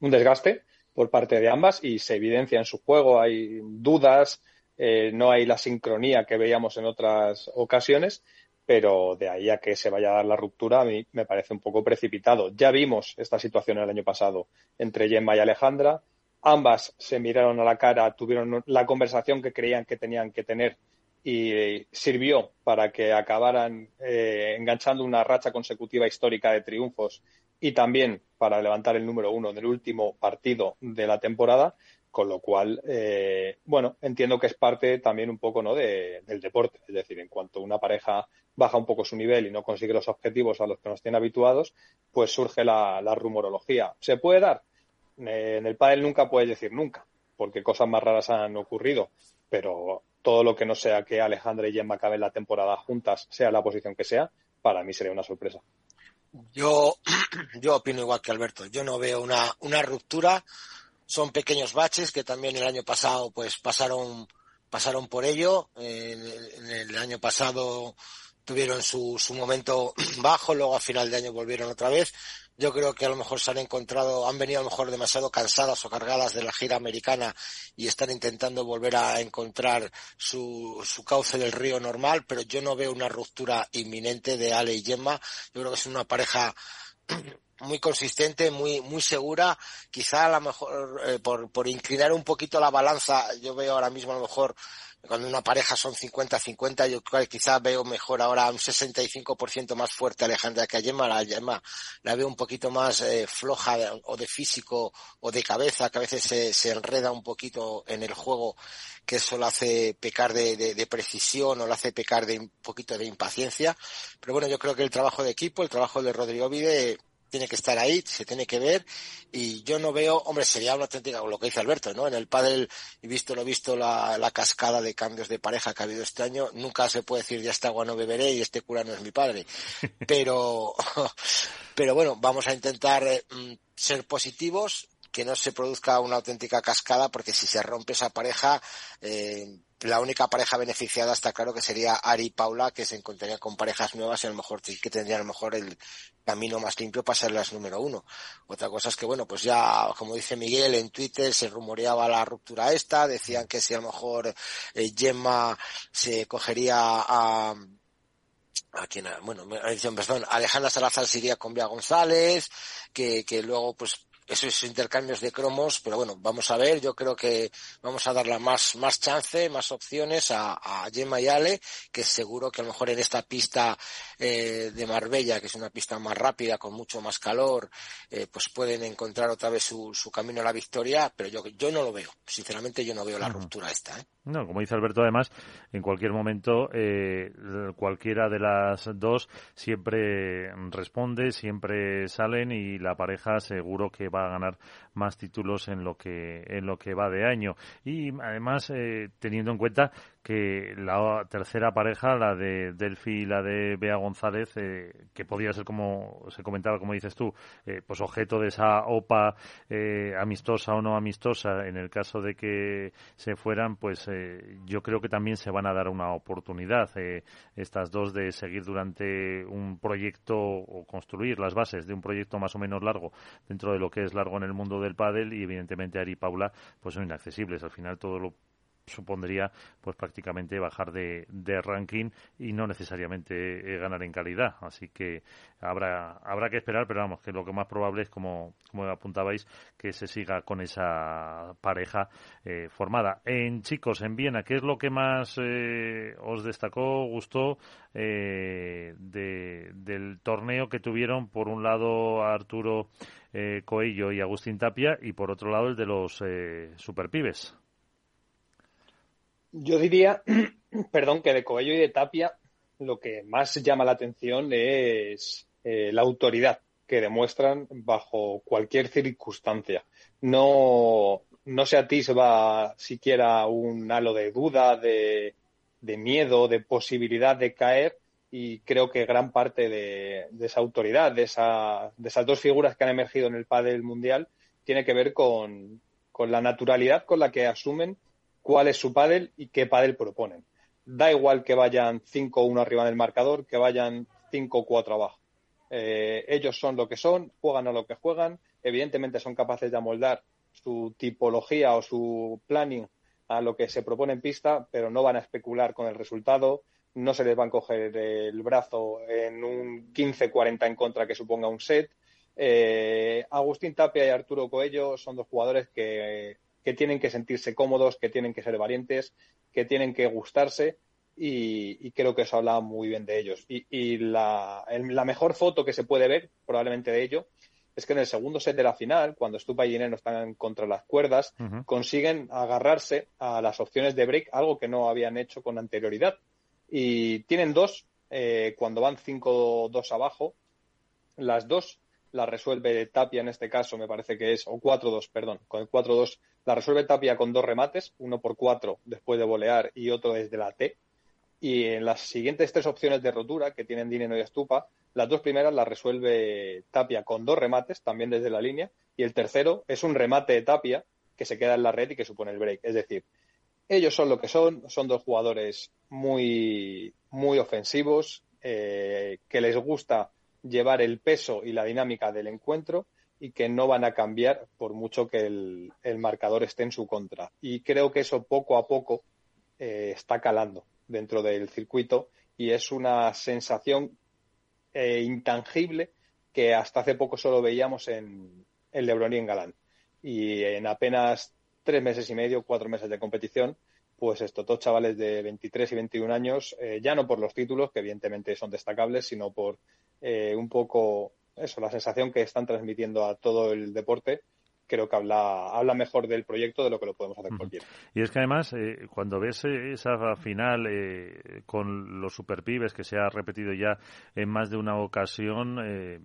un desgaste por parte de ambas y se evidencia en su juego. Hay dudas, eh, no hay la sincronía que veíamos en otras ocasiones pero de ahí a que se vaya a dar la ruptura a mí me parece un poco precipitado. Ya vimos esta situación el año pasado entre Gemma y Alejandra. Ambas se miraron a la cara, tuvieron la conversación que creían que tenían que tener y sirvió para que acabaran eh, enganchando una racha consecutiva histórica de triunfos y también para levantar el número uno del último partido de la temporada con lo cual, eh, bueno, entiendo que es parte también un poco ¿no? del deporte. Es decir, en cuanto una pareja baja un poco su nivel y no consigue los objetivos a los que nos tiene habituados, pues surge la, rumorología. ¿Se puede dar? Eh, en el pádel nunca puedes decir nunca, porque cosas más raras han ocurrido, pero todo lo que no sea que Alejandra y Gemma acaben la temporada juntas, sea la posición que sea, para mí sería una sorpresa. Yo, yo opino igual que Alberto. Yo no veo una, una ruptura son pequeños baches que también el año pasado pues pasaron pasaron por ello en, el año pasado tuvieron su, su momento bajo luego a final de año volvieron otra vez yo creo que a lo mejor se han encontrado, han venido a lo mejor demasiado cansadas o cargadas de la gira americana y están intentando volver a encontrar su, su cauce del río normal, pero yo no veo una ruptura inminente de Ale y Gemma. Yo creo que es una pareja muy consistente, muy, muy segura. Quizá a lo mejor eh, por, por inclinar un poquito la balanza, yo veo ahora mismo a lo mejor cuando una pareja son 50-50, yo quizás veo mejor ahora un 65% más fuerte Alejandra que a Gemma. La Gemma la veo un poquito más eh, floja o de físico o de cabeza, que a veces se, enreda un poquito en el juego, que eso lo hace pecar de, precisión o lo hace pecar de un poquito de impaciencia. Pero bueno, yo creo que el trabajo de equipo, el trabajo de Rodrigo Vide tiene que estar ahí, se tiene que ver y yo no veo, hombre, sería una auténtica, lo que dice Alberto, ¿no? En el pádel, y visto lo visto la, la cascada de cambios de pareja que ha habido este año, nunca se puede decir ya esta agua no beberé y este cura no es mi padre. Pero, pero bueno, vamos a intentar eh, mm, ser positivos, que no se produzca una auténtica cascada, porque si se rompe esa pareja, eh, la única pareja beneficiada está claro que sería Ari y Paula, que se encontrarían con parejas nuevas y a lo mejor que tendrían a lo mejor el camino más limpio para ser las número uno. Otra cosa es que, bueno, pues ya, como dice Miguel, en Twitter se rumoreaba la ruptura esta, decían que si a lo mejor eh, Gemma se cogería a, a quien, bueno, perdón, Alejandra Salazar se iría con Bea González, que, que luego pues esos intercambios de cromos, pero bueno, vamos a ver, yo creo que vamos a darle más, más chance, más opciones a, a Gemma y Ale, que seguro que a lo mejor en esta pista eh, de Marbella, que es una pista más rápida, con mucho más calor, eh, pues pueden encontrar otra vez su, su, camino a la victoria, pero yo, yo no lo veo, sinceramente yo no veo la ruptura esta. ¿eh? No, como dice Alberto, además, en cualquier momento, eh, cualquiera de las dos siempre responde, siempre salen y la pareja seguro que va a ganar más títulos en lo que en lo que va de año. Y además eh, teniendo en cuenta que la tercera pareja, la de Delphi y la de Bea González, eh, que podía ser como se comentaba, como dices tú, eh, pues objeto de esa OPA eh, amistosa o no amistosa, en el caso de que se fueran, pues eh, yo creo que también se van a dar una oportunidad eh, estas dos de seguir durante un proyecto o construir las bases de un proyecto más o menos largo dentro de lo que es largo en el mundo del pádel y evidentemente Ari y Paula pues son inaccesibles. Al final todo lo supondría pues prácticamente bajar de, de ranking y no necesariamente eh, ganar en calidad. Así que habrá habrá que esperar pero vamos que lo que más probable es como como apuntabais que se siga con esa pareja eh, formada. En chicos en Viena qué es lo que más eh, os destacó gustó eh, de, del torneo que tuvieron por un lado Arturo eh, Coello y Agustín Tapia y por otro lado el de los superpibes yo diría, perdón, que de Coello y de Tapia lo que más llama la atención es eh, la autoridad que demuestran bajo cualquier circunstancia. No, no se atisba siquiera un halo de duda, de, miedo, de posibilidad de caer y creo que gran parte de, esa autoridad, de, esa, de esas dos figuras que han emergido en el pádel mundial, tiene que ver con la naturalidad con la que asumen cuál es su pádel y qué pádel proponen. Da igual que vayan 5-1 arriba del marcador, que vayan 5-4 abajo. Eh, ellos son lo que son, juegan a lo que juegan, evidentemente son capaces de amoldar su tipología o su planning a lo que se propone en pista, pero no van a especular con el resultado, no se les va a coger el brazo en un 15-40 en contra que suponga un set. Eh, Agustín Tapia y Arturo Coello son dos jugadores que que tienen que sentirse cómodos, que tienen que ser valientes, que tienen que gustarse y, y creo que eso habla muy bien de ellos. Y, y la, la, mejor foto que se puede ver probablemente de ello es que en el segundo set de la final, cuando Stupa y Dinero están contra las cuerdas, uh -huh. consiguen agarrarse a las opciones de break, algo que no habían hecho con anterioridad. Y tienen dos, eh, cuando van 5-2 abajo, las dos la resuelve Tapia en este caso, me parece que es, o 4-2, perdón, con el 4-2 la resuelve Tapia con dos remates, uno por cuatro después de volear y otro desde la T. Y en las siguientes tres opciones de rotura que tienen Dineno y Estupa, las dos primeras las resuelve Tapia con dos remates, también desde la línea, y el tercero es un remate de Tapia que se queda en la red y que supone el break. Es decir, ellos son lo que son, son dos jugadores muy, muy ofensivos, eh, que les gusta llevar el peso y la dinámica del encuentro y que no van a cambiar por mucho que el, marcador esté en su contra. Y creo que eso poco a poco eh, está calando dentro del circuito y es una sensación eh, intangible que hasta hace poco solo veíamos en, en Lebron y en Galán. Y en apenas tres meses y medio, cuatro meses de competición, pues estos dos chavales de 23 y 21 años, eh, ya no por los títulos, que evidentemente son destacables, sino por eh, un poco eso, la sensación que están transmitiendo a todo el deporte, creo que habla, habla mejor del proyecto de lo que lo podemos hacer cualquiera. Y es que además, eh, cuando ves esa final eh, con los superpibes que se ha repetido ya en más de una ocasión, eh,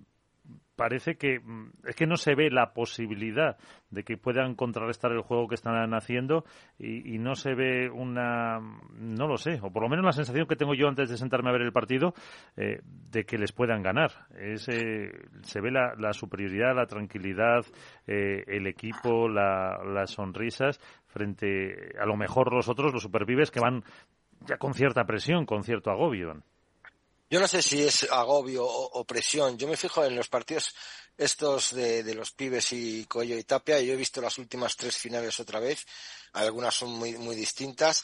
parece que mm, es que no se ve la posibilidad de que puedan contrarrestar el juego que están haciendo y, no se ve una, no lo sé, o por lo menos la sensación que tengo yo antes de sentarme a ver el partido eh, de que les puedan ganar. Es, eh, se ve la, superioridad, la tranquilidad, eh, el equipo, las sonrisas frente a lo mejor los otros, los supervives que van ya con cierta presión, con cierto agobio. Yo no sé si es agobio o, presión. Yo me fijo en los partidos estos de, los pibes y Coello y Tapia. Yo he visto las últimas tres finales otra vez. Algunas son muy, muy distintas.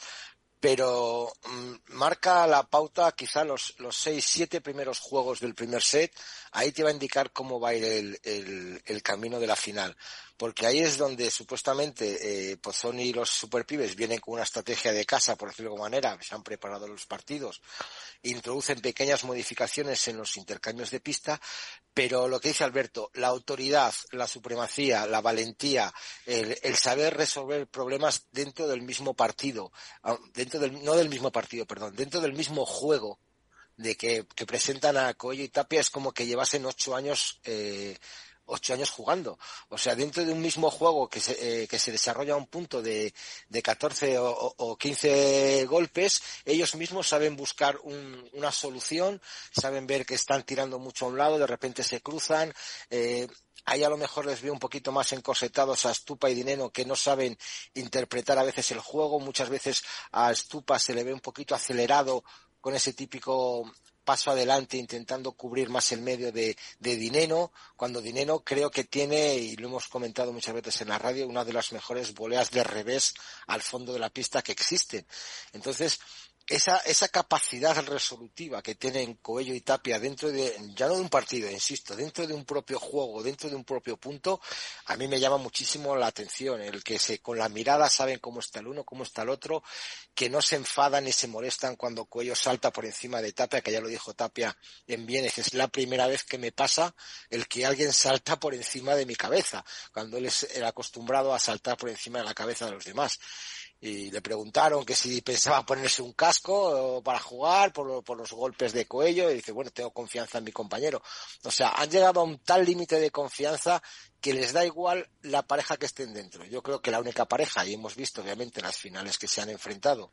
Pero mm, marca la pauta quizá los, los seis, siete primeros juegos del primer set. Ahí te va a indicar cómo va a ir el, el camino de la final porque ahí es donde supuestamente eh, Pozzoni y los superpibes vienen con una estrategia de casa, por decirlo de alguna manera, se han preparado los partidos, introducen pequeñas modificaciones en los intercambios de pista, pero lo que dice Alberto, la autoridad, la supremacía, la valentía, el, saber resolver problemas dentro del mismo partido, ah, dentro del, no del mismo partido, perdón, dentro del mismo juego, de que, presentan a Coello y Tapia es como que llevasen ocho años eh, ocho años jugando. O sea, dentro de un mismo juego que se, eh, que se desarrolla a un punto de, de 14 o, o, 15 golpes, ellos mismos saben buscar una solución, saben ver que están tirando mucho a un lado, de repente se cruzan. Eh, ahí a lo mejor les veo un poquito más encosetados a Stupa y Dineno que no saben interpretar a veces el juego. Muchas veces a Stupa se le ve un poquito acelerado con ese típico paso adelante intentando cubrir más el medio de, de Dineno, cuando Dineno creo que tiene, y lo hemos comentado muchas veces en la radio, una de las mejores voleas de revés al fondo de la pista que existen. Entonces, esa, esa capacidad resolutiva que tienen Coello y Tapia dentro de, ya no de un partido, insisto, dentro de un propio juego, dentro de un propio punto, a mí me llama muchísimo la atención, el que se, con la mirada saben cómo está el uno, cómo está el otro, que no se enfadan ni se molestan cuando Coello salta por encima de Tapia, que ya lo dijo Tapia en bienes, es la primera vez que me pasa el que alguien salta por encima de mi cabeza, cuando él es acostumbrado a saltar por encima de la cabeza de los demás y le preguntaron que si pensaba ponerse un casco para jugar por, los golpes de cuello y dice, bueno, tengo confianza en mi compañero. O sea, han llegado a un tal límite de confianza que les da igual la pareja que estén dentro. Yo creo que la única pareja, y hemos visto obviamente en las finales que se han enfrentado,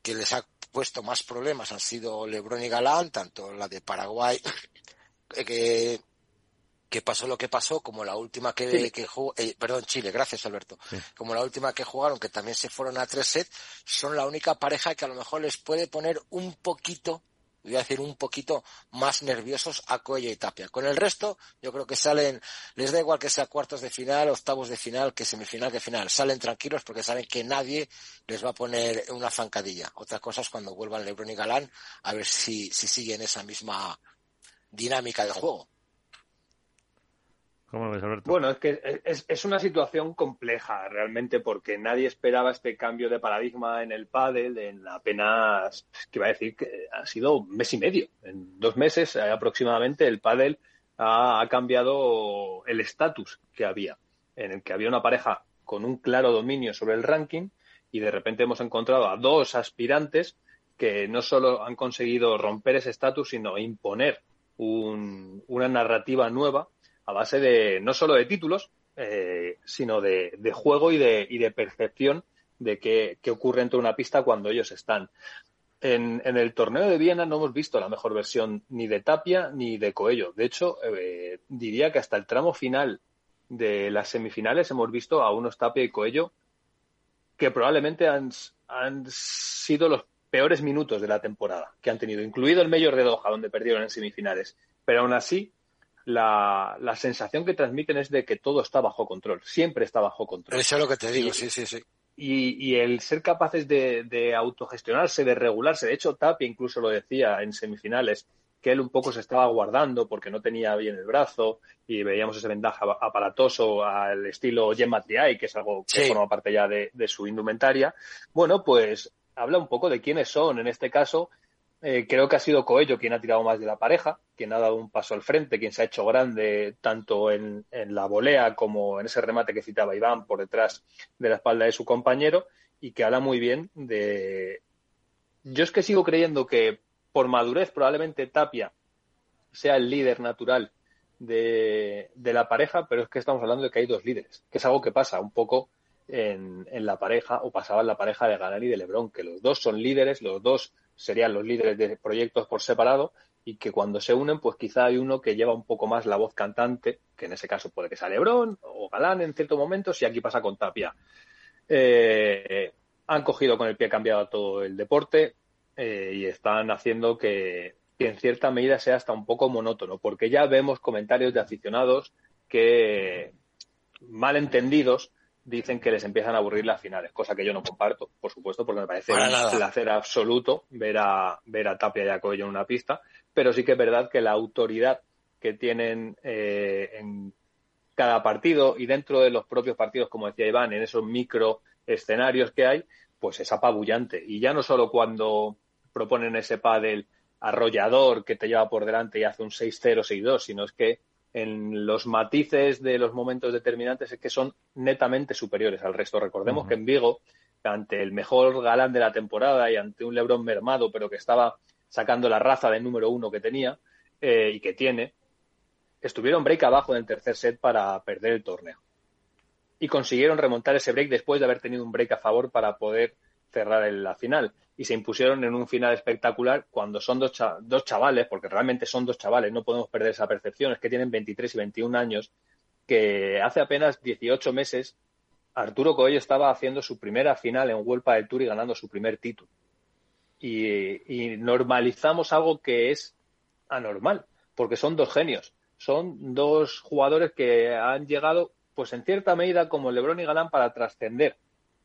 que les ha puesto más problemas han sido Lebron y Galán, tanto la de Paraguay, que que pasó lo que pasó, como la última que, que jugó, eh, perdón, Chile, gracias Alberto, como la última que jugaron, que también se fueron a tres sets, son la única pareja que a lo mejor les puede poner un poquito, voy a decir un poquito más nerviosos a Cuello y Tapia. Con el resto, yo creo que salen, les da igual que sea cuartos de final, octavos de final, que semifinal, que final, salen tranquilos porque saben que nadie les va a poner una zancadilla. Otra cosa es cuando vuelvan Lebron y Galán, a ver si, si siguen esa misma dinámica de juego. Bueno, es que es, una situación compleja realmente porque nadie esperaba este cambio de paradigma en el pádel en apenas, que iba a decir que ha sido un mes y medio. En dos meses eh, aproximadamente el pádel ha, cambiado el estatus que había, en el que había una pareja con un claro dominio sobre el ranking y de repente hemos encontrado a dos aspirantes que no solo han conseguido romper ese estatus, sino imponer una narrativa nueva a base de no solo de títulos, eh, sino de, juego y de, y de percepción de qué, ocurre entre una pista cuando ellos están. En, el torneo de Viena no hemos visto la mejor versión ni de Tapia ni de Coello. De hecho, eh, diría que hasta el tramo final de las semifinales hemos visto a unos Tapia y Coello que probablemente han, han sido los peores minutos de la temporada que han tenido, incluido el Mayor de Doha, donde perdieron en semifinales. Pero aún así, la, la, sensación que transmiten es de que todo está bajo control, siempre está bajo control. Eso es lo que te digo, sí, sí, sí. Y, y el ser capaces de, de, autogestionarse, de regularse, de hecho Tapia incluso lo decía en semifinales, que él un poco se estaba guardando porque no tenía bien el brazo y veíamos ese ventaja aparatoso al estilo Gemma Triay, que es algo que forma parte ya de, de su indumentaria. Bueno, pues habla un poco de quiénes son en este caso eh, creo que ha sido Coello quien ha tirado más de la pareja, quien ha dado un paso al frente, quien se ha hecho grande tanto en, la volea como en ese remate que citaba Iván por detrás de la espalda de su compañero y que habla muy bien de... Yo es que sigo creyendo que por madurez probablemente Tapia sea el líder natural de, la pareja, pero es que estamos hablando de que hay dos líderes, que es algo que pasa un poco en, la pareja, o pasaba en la pareja de Galán y de Lebron, que los dos son líderes, los dos serían los líderes de proyectos por separado, y que cuando se unen, pues quizá hay uno que lleva un poco más la voz cantante, que en ese caso puede que sea Lebron o Galán en ciertos momentos, y aquí pasa con Tapia. Eh, han cogido con el pie cambiado todo el deporte eh, y están haciendo que, que, en cierta medida sea hasta un poco monótono, porque ya vemos comentarios de aficionados que, mal entendidos, dicen que les empiezan a aburrir las finales, cosa que yo no comparto, por supuesto, porque me parece un placer absoluto ver a, ver a Tapia y a Coello en una pista, pero sí que es verdad que la autoridad que tienen eh, en cada partido y dentro de los propios partidos, como decía Iván, en esos micro escenarios que hay, pues es apabullante. Y ya no solo cuando proponen ese pádel arrollador que te lleva por delante y hace un 6-0, 6-2, sino es que en los matices de los momentos determinantes es que son netamente superiores al resto. Recordemos que en Vigo, ante el mejor galán de la temporada y ante un Lebrón mermado, pero que estaba sacando la raza del número uno que tenía eh, y que tiene, estuvieron break abajo en el tercer set para perder el torneo. Y consiguieron remontar ese break después de haber tenido un break a favor para poder cerrar en la final. Y se impusieron en un final espectacular cuando son dos, dos chavales, porque realmente son dos chavales, no podemos perder esa percepción, es que tienen 23 y 21 años, que hace apenas 18 meses Arturo Coello estaba haciendo su primera final en Huelpa del Tour y ganando su primer título. Y, y normalizamos algo que es anormal, porque son dos genios, son dos jugadores que han llegado, pues en cierta medida, como Lebron y Galán, para trascender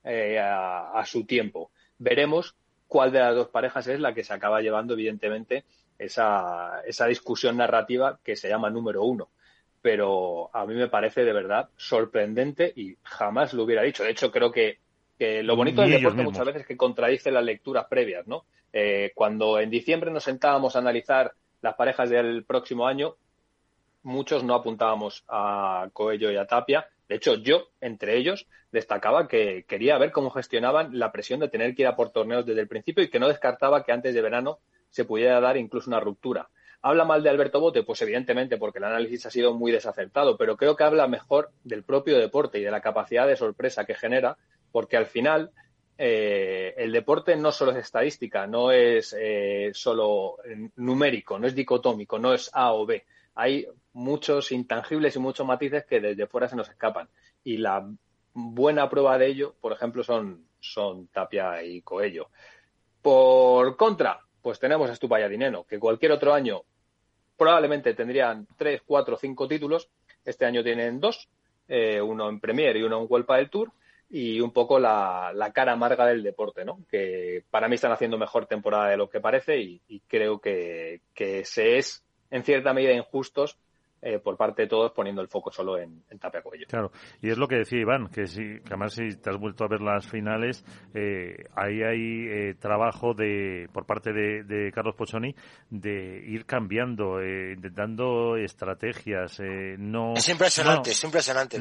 eh, a, su tiempo. Veremos cuál de las dos parejas es la que se acaba llevando, evidentemente, esa, esa discusión narrativa que se llama número uno. Pero a mí me parece de verdad sorprendente y jamás lo hubiera dicho. De hecho, creo que, lo bonito del deporte muchas veces es que contradice las lecturas previas, ¿no? Eh, cuando en diciembre nos sentábamos a analizar las parejas del próximo año, muchos no apuntábamos a Coello y a Tapia de hecho, yo, entre ellos, destacaba que quería ver cómo gestionaban la presión de tener que ir a por torneos desde el principio y que no descartaba que antes de verano se pudiera dar incluso una ruptura. ¿Habla mal de Alberto Bote? Pues evidentemente, porque el análisis ha sido muy desacertado, pero creo que habla mejor del propio deporte y de la capacidad de sorpresa que genera, porque al final eh, el deporte no solo es estadística, no es eh, solo numérico, no es dicotómico, no es A o B hay muchos intangibles y muchos matices que desde fuera se nos escapan. Y la buena prueba de ello, por ejemplo, son, son Tapia y Coello. Por contra, pues tenemos a Stupa y Dineno, que cualquier otro año probablemente tendrían tres, cuatro, cinco títulos. Este año tienen dos, eh, uno en Premier y uno en Huelpa del Tour y un poco la, cara amarga del deporte, ¿no? Que para mí están haciendo mejor temporada de lo que parece y, creo que, que se es en cierta medida injustos eh, por parte de todos poniendo el foco solo en, en Tapia Cuello. Claro, y es lo que decía Iván, que, si, que además si te has vuelto a ver las finales, eh, ahí hay eh, trabajo de por parte de, Carlos Pochoni de ir cambiando, intentando estrategias. no, es impresionante, es impresionante.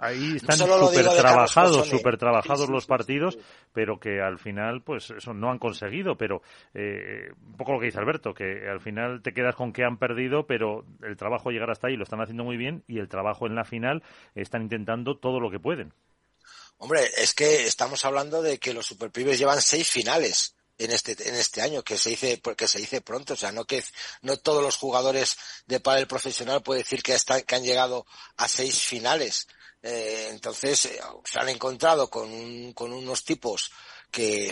ahí están súper trabajados, súper trabajados los partidos, pero que al final, pues eso no han conseguido. Pero un poco lo que dice Alberto, que al final te quedas con que han perdido, pero el trabajo llegar hasta ahí, lo están haciendo muy bien y el trabajo en la final están intentando todo lo que pueden. Hombre, es que estamos hablando de que los superpibes llevan seis finales en este en este año que se dice que se dice pronto o sea no que no todos los jugadores de pádel profesional puede decir que están que han llegado a seis finales eh, entonces eh, se han encontrado con con unos tipos que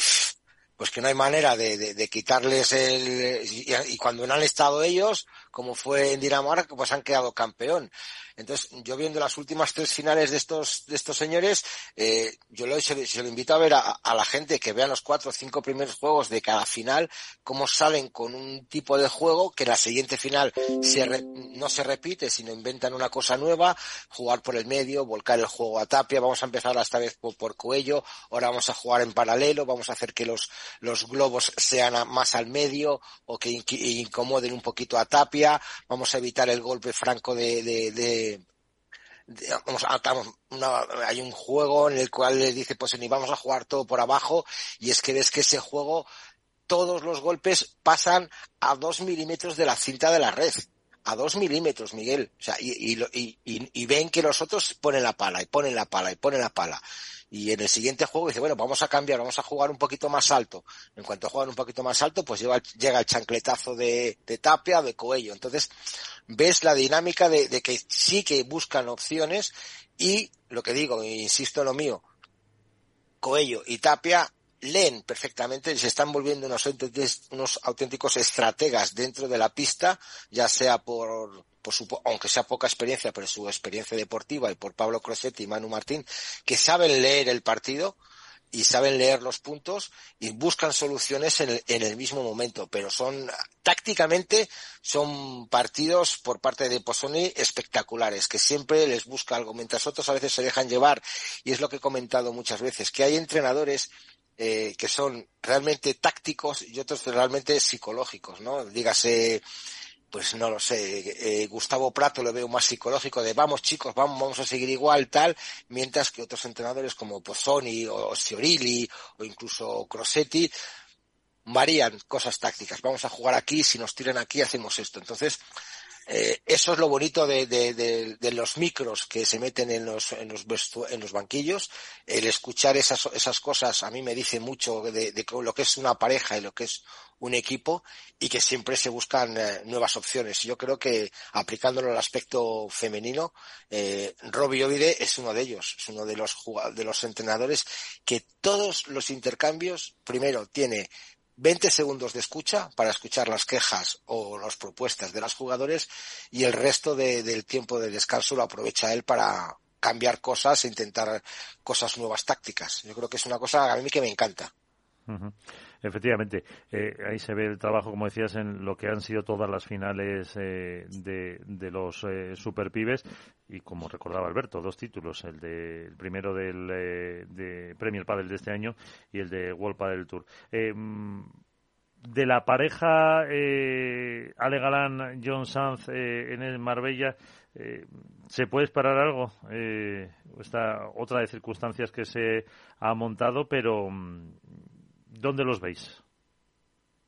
pues que no hay manera de, de, quitarles el y, y, cuando no han estado ellos como fue en Dinamarca, pues han quedado campeón. Entonces, yo viendo las últimas tres finales de estos, de estos señores, eh, yo lo, se, lo invito a ver a, la gente que vean los cuatro o cinco primeros juegos de cada final, cómo salen con un tipo de juego que la siguiente final se no se repite, sino inventan una cosa nueva, jugar por el medio, volcar el juego a tapia, vamos a empezar esta vez por, por cuello, ahora vamos a jugar en paralelo, vamos a hacer que los, los globos sean más al medio o que incomoden un poquito a tapia vamos a evitar el golpe franco de, de, vamos, hay un juego en el cual les dice pues ni vamos a jugar todo por abajo y es que ves que ese juego todos los golpes pasan a dos milímetros de la cinta de la red a dos milímetros, Miguel. O sea, y, y, y, ven que los otros ponen la pala y ponen la pala y ponen la pala. Y en el siguiente juego dice, bueno, vamos a cambiar, vamos a jugar un poquito más alto. En cuanto juegan un poquito más alto, pues llega, llega el chancletazo de, de Tapia de Coello. Entonces, ves la dinámica de, de que sí que buscan opciones y lo que digo, insisto en lo mío, Coello y Tapia leen perfectamente y se están volviendo unos, auténticos estrategas dentro de la pista, ya sea por, por su, aunque sea poca experiencia, pero su experiencia deportiva y por Pablo Crosetti y Manu Martín, que saben leer el partido y saben leer los puntos y buscan soluciones en el, en el mismo momento, pero son tácticamente son partidos por parte de Posoni espectaculares, que siempre les busca algo, mientras otros a veces se dejan llevar. Y es lo que he comentado muchas veces, que hay entrenadores eh, que son realmente tácticos y otros realmente psicológicos, ¿no? Dígase pues no lo sé, eh, Gustavo Prato lo veo más psicológico de vamos chicos, vamos, vamos a seguir igual, tal, mientras que otros entrenadores como Pozzoni o Siorilli o incluso Crossetti varían cosas tácticas. Vamos a jugar aquí, si nos tiran aquí hacemos esto. Entonces, eh, eso es lo bonito de, de, de, de, los micros que se meten en los, en los, en los banquillos. El escuchar esas, esas cosas a mí me dice mucho de, lo que es una pareja y lo que es un equipo y que siempre se buscan eh, nuevas opciones. Yo creo que aplicándolo al aspecto femenino, eh, Robbie Ovide es uno de ellos, es uno de los, de los entrenadores que todos los intercambios, primero, tiene 20 segundos de escucha para escuchar las quejas o las propuestas de los jugadores y el resto del tiempo de descanso lo aprovecha él para cambiar cosas e intentar cosas nuevas tácticas. Yo creo que es una cosa a mí que me encanta. Efectivamente, eh, ahí se ve el trabajo, como decías, en lo que han sido todas las finales eh, de, de, los eh, Super Pibes y como recordaba Alberto, dos títulos, el de el primero del eh, de Premier Padel de este año y el de World Padel Tour. Mm, de la pareja Ale Galán, John Sanz en el Marbella, ¿se puede esperar algo? esta otra de circunstancias que se ha montado, pero mm, ¿dónde los veis?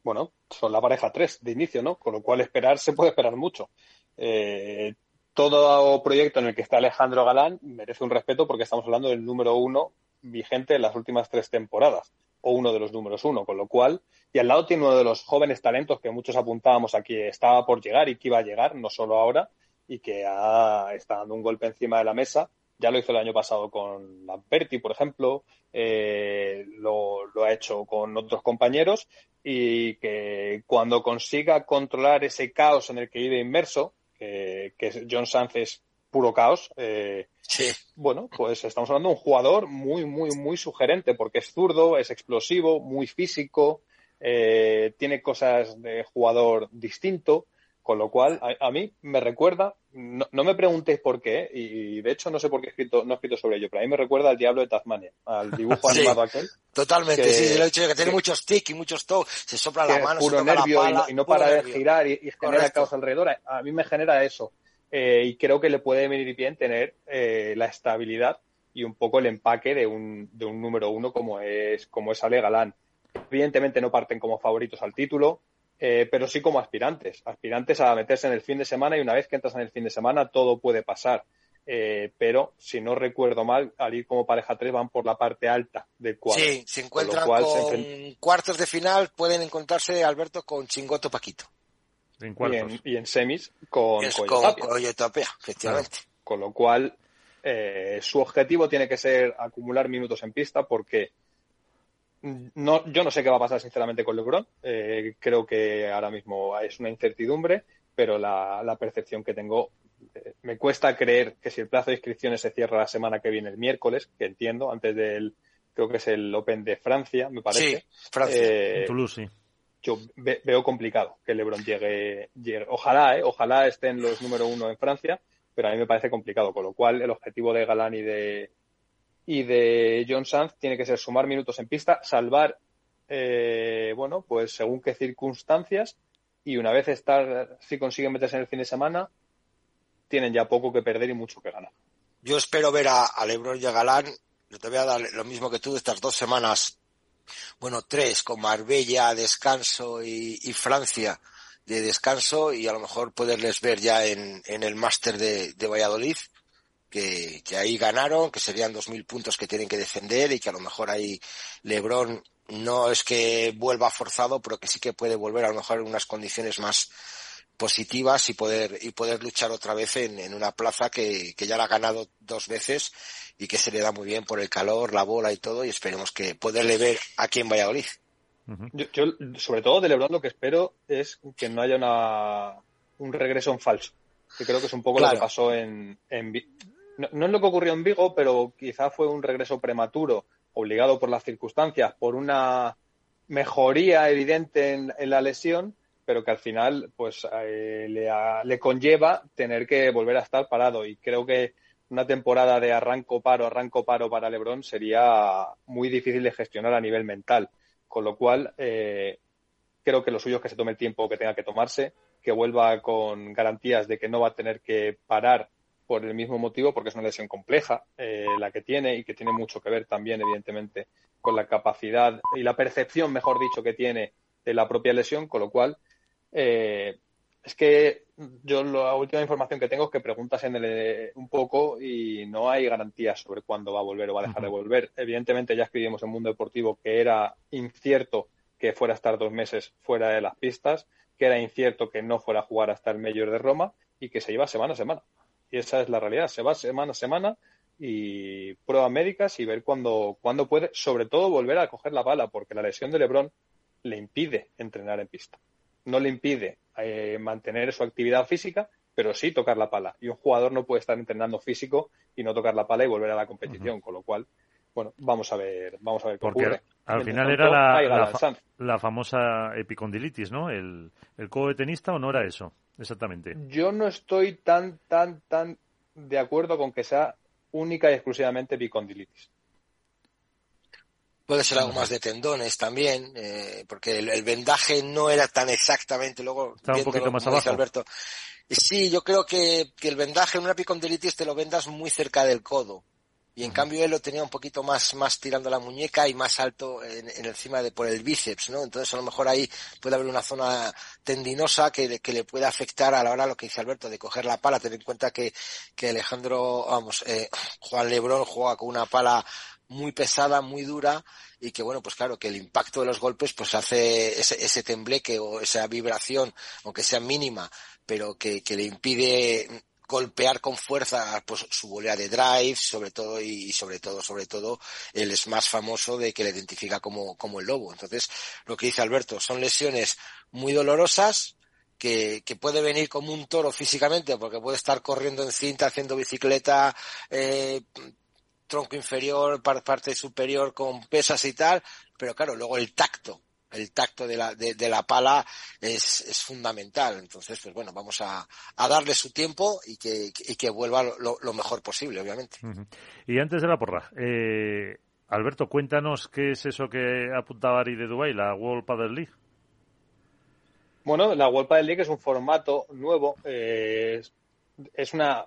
Bueno, son la pareja 3 de inicio, ¿no? Con lo cual esperar se puede esperar mucho. Eh, todo proyecto en el que está Alejandro Galán merece un respeto porque estamos hablando del número uno vigente en las últimas tres temporadas o uno de los números uno, con lo cual, y al lado tiene uno de los jóvenes talentos que muchos apuntábamos aquí, estaba por llegar y que iba a llegar, no solo ahora, y que está dando un golpe encima de la mesa ya lo hizo el año pasado con Lamperti, por ejemplo, eh, lo, ha hecho con otros compañeros y que cuando consiga controlar ese caos en el que vive inmerso, que John Sánchez puro caos, eh, bueno, pues estamos hablando de un jugador muy, muy, muy sugerente porque es zurdo, es explosivo, muy físico, eh, tiene cosas de jugador distinto con lo cual, a, mí me recuerda, no, me preguntéis por qué, y de hecho no sé por qué he escrito, no he escrito sobre ello, pero a mí me recuerda al Diablo de Tasmania, al dibujo animado aquel. Totalmente, sí, lo he dicho que tiene muchos tics y muchos toques, se sopla la mano, puro se nervio la pala, y no, para de girar y, genera caos alrededor. A, mí me genera eso. Eh, y creo que le puede venir bien tener eh, la estabilidad y un poco el empaque de un, de un número uno como es, como es Ale Galán. Evidentemente no parten como favoritos al título, eh, pero sí como aspirantes, aspirantes a meterse en el fin de semana y una vez que entras en el fin de semana todo puede pasar. Eh, pero si no recuerdo mal, al ir como pareja 3 van por la parte alta del cuadro. Sí, se encuentran con, cuartos de final, pueden encontrarse Alberto con Chingoto Paquito. En y, en, semis con, Tapia, efectivamente. Con lo cual, eh, su objetivo tiene que ser acumular minutos en pista porque no, yo no sé qué va a pasar sinceramente con LeBron. Eh, creo que ahora mismo es una incertidumbre, pero la, percepción que tengo eh, me cuesta creer que si el plazo de inscripciones se cierra la semana que viene, el miércoles, que entiendo, antes del, creo que es el Open de Francia, me parece. Sí, Francia. Eh, Toulouse, sí. Yo veo complicado que LeBron llegue, llegue. Ojalá, eh, ojalá esté en los número uno en Francia, pero a mí me parece complicado, con lo cual el objetivo de Galán y de, y de John Sanz tiene que ser sumar minutos en pista, salvar, eh, bueno, pues según qué circunstancias y una vez estar, si consiguen meterse en el fin de semana, tienen ya poco que perder y mucho que ganar. Yo espero ver a, Lebron y a Galán, yo te voy a dar lo mismo que tú, estas dos semanas, bueno, tres, con Marbella, descanso y, Francia, descanso y a lo mejor poderles ver ya en, el máster de, de Valladolid, que, que, ahí ganaron, que serían dos mil puntos que tienen que defender y que a lo mejor ahí Lebron no es que vuelva forzado, pero que sí que puede volver a lo mejor en unas condiciones más positivas y poder y poder luchar otra vez en, en una plaza que, que, ya la ha ganado dos veces y que se le da muy bien por el calor, la bola y todo y esperemos que poderle ver aquí en Valladolid. Yo, yo, sobre todo de Lebron lo que espero es que no haya una, un regreso en falso, que creo que es un poco claro. lo que pasó en, en no, no, es lo que ocurrió en Vigo, pero quizá fue un regreso prematuro, obligado por las circunstancias, por una mejoría evidente en, la lesión, pero que al final pues eh, le, le, conlleva tener que volver a estar parado. Y creo que una temporada de arranco paro arranco paro para LeBron sería muy difícil de gestionar a nivel mental. Con lo cual eh, creo que lo suyo es que se tome el tiempo que tenga que tomarse que vuelva con garantías de que no va a tener que parar por el mismo motivo porque es una lesión compleja eh, la que tiene y que tiene mucho que ver también evidentemente con la capacidad y la percepción mejor dicho que tiene de la propia lesión con lo cual eh, es que yo la última información que tengo es que preguntas en el eh, un poco y no hay garantías sobre cuándo va a volver o va a dejar de volver. Evidentemente ya escribimos en Mundo Deportivo que era incierto que fuera a estar dos meses fuera de las pistas, que era incierto que no fuera a jugar hasta el Mayor de Roma y que se lleva semana a semana. Y esa es la realidad, se va semana a semana y pruebas médicas y ver cuándo, cuándo puede, sobre todo volver a coger la bala, porque la lesión de Lebron le impide entrenar en pista no le impide eh, mantener su actividad física, pero sí tocar la pala. Y un jugador no puede estar entrenando físico y no tocar la pala y volver a la competición, uh -huh. con lo cual, bueno, vamos a ver, vamos a ver qué Porque ocurre. Al final era la, la, fa la, famosa epicondilitis, ¿no? El, el codo de tenista o no era eso, exactamente. Yo no estoy tan, tan, tan de acuerdo con que sea única y exclusivamente epicondilitis. Puede ser algo más de tendones también, eh, porque el, el, vendaje no era tan exactamente, luego Estaba un poquito más abajo. Alberto. Sí, yo creo que, que el vendaje en una epicondilitis te lo vendas muy cerca del codo. Y en cambio él lo tenía un poquito más, más tirando la muñeca y más alto en, en, encima de por el bíceps, ¿no? Entonces a lo mejor ahí puede haber una zona tendinosa que, que le puede afectar a la hora lo que dice Alberto de coger la pala. Ten en cuenta que, que Alejandro, vamos, eh, Juan Lebrón juega con una pala muy pesada, muy dura y que bueno, pues claro, que el impacto de los golpes pues hace ese, ese tembleque o esa vibración, aunque sea mínima, pero que, que le impide golpear con fuerza pues su volea de drive, sobre todo y, sobre todo, sobre todo, es más famoso de que le identifica como, como el lobo. Entonces, lo que dice Alberto, son lesiones muy dolorosas, que, que, puede venir como un toro físicamente, porque puede estar corriendo en cinta, haciendo bicicleta, eh, tronco inferior, parte superior con pesas y tal, pero claro, luego el tacto, el tacto de la, de, de la pala es, es, fundamental. Entonces, pues bueno, vamos a, a darle su tiempo y que, y que vuelva lo, lo, mejor posible, obviamente. Uh -huh. Y antes de la porra, eh, Alberto, cuéntanos qué es eso que apuntaba Ari de Dubai, la World Padel League. Bueno, la World Padel League es un formato nuevo, eh, es una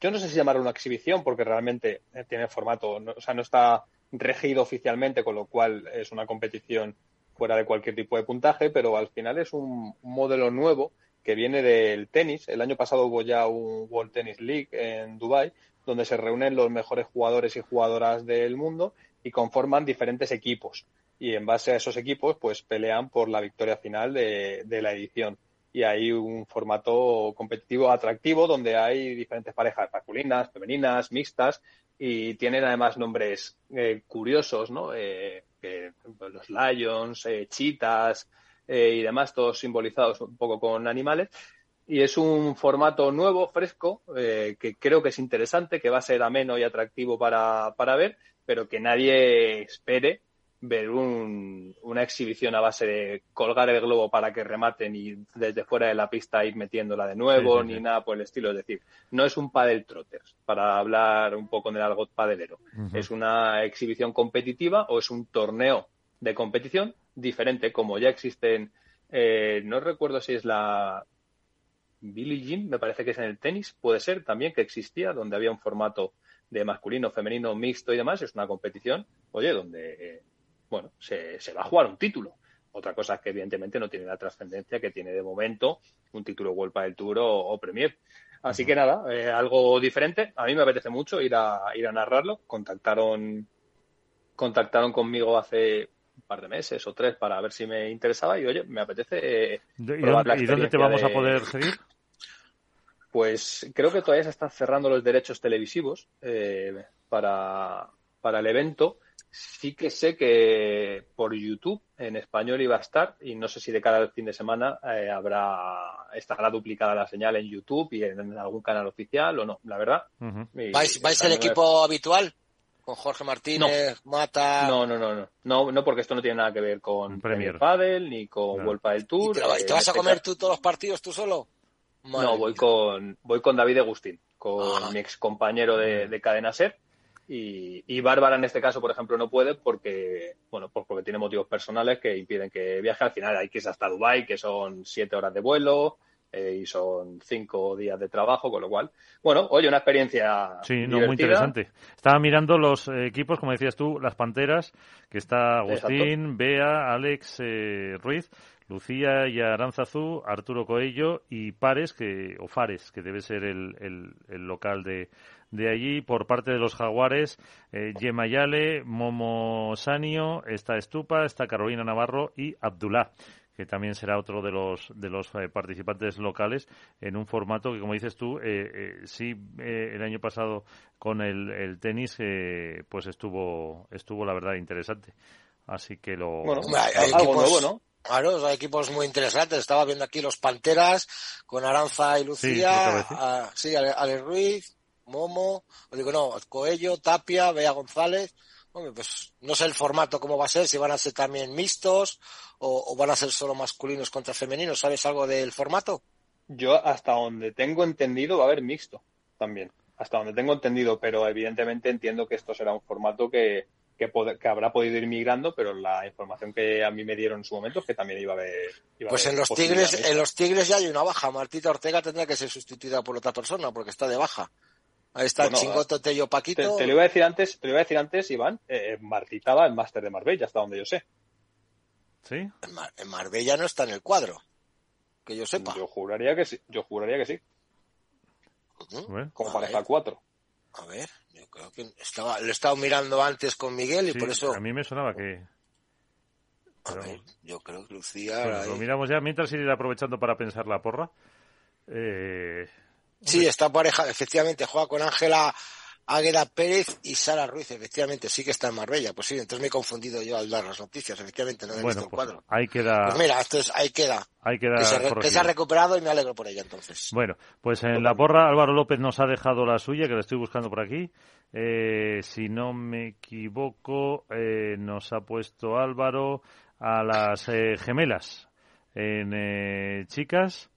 yo no sé si llamarlo una exhibición porque realmente eh, tiene formato, no, o sea, no está regido oficialmente, con lo cual es una competición fuera de cualquier tipo de puntaje, pero al final es un, modelo nuevo que viene del tenis. El año pasado hubo ya un World Tennis League en Dubai, donde se reúnen los mejores jugadores y jugadoras del mundo y conforman diferentes equipos. Y en base a esos equipos, pues pelean por la victoria final de, de la edición y hay un formato competitivo atractivo donde hay diferentes parejas masculinas, femeninas, mixtas y tienen además nombres eh, curiosos, ¿no? Eh, eh, los lions, chitas y demás, todos simbolizados un poco con animales. Y es un formato nuevo, fresco, que creo que es interesante, que va a ser ameno y atractivo para, para ver, pero que nadie espere ver un, una exhibición a base de colgar el globo para que rematen y desde fuera de la pista ir metiéndola de nuevo, sí, sí, ni nada por el estilo. Es decir, no es un padel trotters, para hablar un poco del algo padelero. Uh -huh. Es una exhibición competitiva o es un torneo de competición diferente, como ya existen, eh, no recuerdo si es la Billie Jean, me parece que es en el tenis, puede ser también que existía, donde había un formato de masculino, femenino, mixto y demás, es una competición, oye, donde eh, bueno, se, se va a jugar un título. Otra cosa es que evidentemente no tiene la trascendencia que tiene de momento un título World del Tour o, Premier. Así que nada, eh, algo diferente. A mí me apetece mucho ir a ir a narrarlo. Contactaron contactaron conmigo hace un par de meses o tres para ver si me interesaba y oye, me apetece. Eh, ¿Y, dónde, te vamos a poder seguir? Pues creo que todavía se están cerrando los derechos televisivos eh, para, para el evento. Sí que sé que por YouTube en español iba a estar y no sé si de cada fin de semana eh, habrá estará duplicada la señal en YouTube y en, algún canal oficial o no, la verdad. ¿Vais, ¿Vais el equipo habitual? con Jorge Martínez, Mata. No, no, no, no, no, no, porque esto no tiene nada que ver con Premier Padel ni con no. del Tour. ¿Y te, te vas a este comer tú todos los partidos tú solo? no, voy con voy con David Agustín, con ah. mi ex compañero de, de Cadena Ser. Y, y, Bárbara en este caso, por ejemplo, no puede porque, bueno, pues porque tiene motivos personales que impiden que viaje. Al final hay que ir hasta Dubai, que son siete horas de vuelo, eh, y son cinco días de trabajo, con lo cual, bueno, oye, una experiencia. Sí, no, muy interesante. Estaba mirando los eh, equipos, como decías tú, las panteras, que está Agustín, Bea, Alex eh, Ruiz, Lucía y Aranzazú, Arturo Coello y Pares, que, o Fares, que debe ser el, el, el local de, de allí por parte de los jaguares eh, Yemayale, Momo Sanio, está Estupa, está Carolina Navarro y Abdullah que también será otro de los de los eh, participantes locales en un formato que como dices tú eh, eh sí eh, el año pasado con el, el tenis pues estuvo estuvo la verdad interesante así que lo bueno, hay, equipos, nuevo, ¿no? Claro, hay equipos muy interesantes. Estaba viendo aquí los Panteras con Aranza y Lucía, sí, a, Ale Ruiz, Momo, o digo no, Coello, Tapia, Bea González pues no sé el formato cómo va a ser, si van a ser también mixtos o, van a ser solo masculinos contra femeninos. ¿Sabes algo del formato? Yo hasta donde tengo entendido va a haber mixto también. Hasta donde tengo entendido, pero evidentemente entiendo que esto será un formato que, que, habrá podido ir migrando, pero la información que a mí me dieron en su momento es que también iba a haber. pues en los Tigres, en los Tigres ya hay una baja. Martita Ortega tendrá que ser sustituida por otra persona porque está de baja. Ahí está el Chingoto Tello Paquito. Te, lo iba a decir antes, te lo iba a decir antes, Iván, eh, eh Martita va en Máster de Marbella, hasta donde yo sé. ¿Sí? En, Marbella no está en el cuadro, que yo sepa. Yo juraría que sí, yo juraría que sí. Como pareja 4. A ver, yo creo que estaba, lo he estado mirando antes con Miguel y por eso... A mí me sonaba que... A ver, yo creo que Lucía... lo miramos ya mientras ir aprovechando para pensar la porra. Eh, Sí, está pareja, efectivamente, juega con Ángela Águeda Pérez y Sara Ruiz, efectivamente, sí que está en Marbella. Pues sí, entonces me he confundido yo al dar las noticias, efectivamente, no he visto el pues cuadro. Ahí queda. Pues mira, esto es, ahí queda. Ahí queda. Que se, ha recuperado y me alegro por ella entonces. Bueno, pues en la porra Álvaro López nos ha dejado la suya, que la estoy buscando por aquí. Eh, si no me equivoco, eh, nos ha puesto Álvaro a las eh, gemelas en chicas.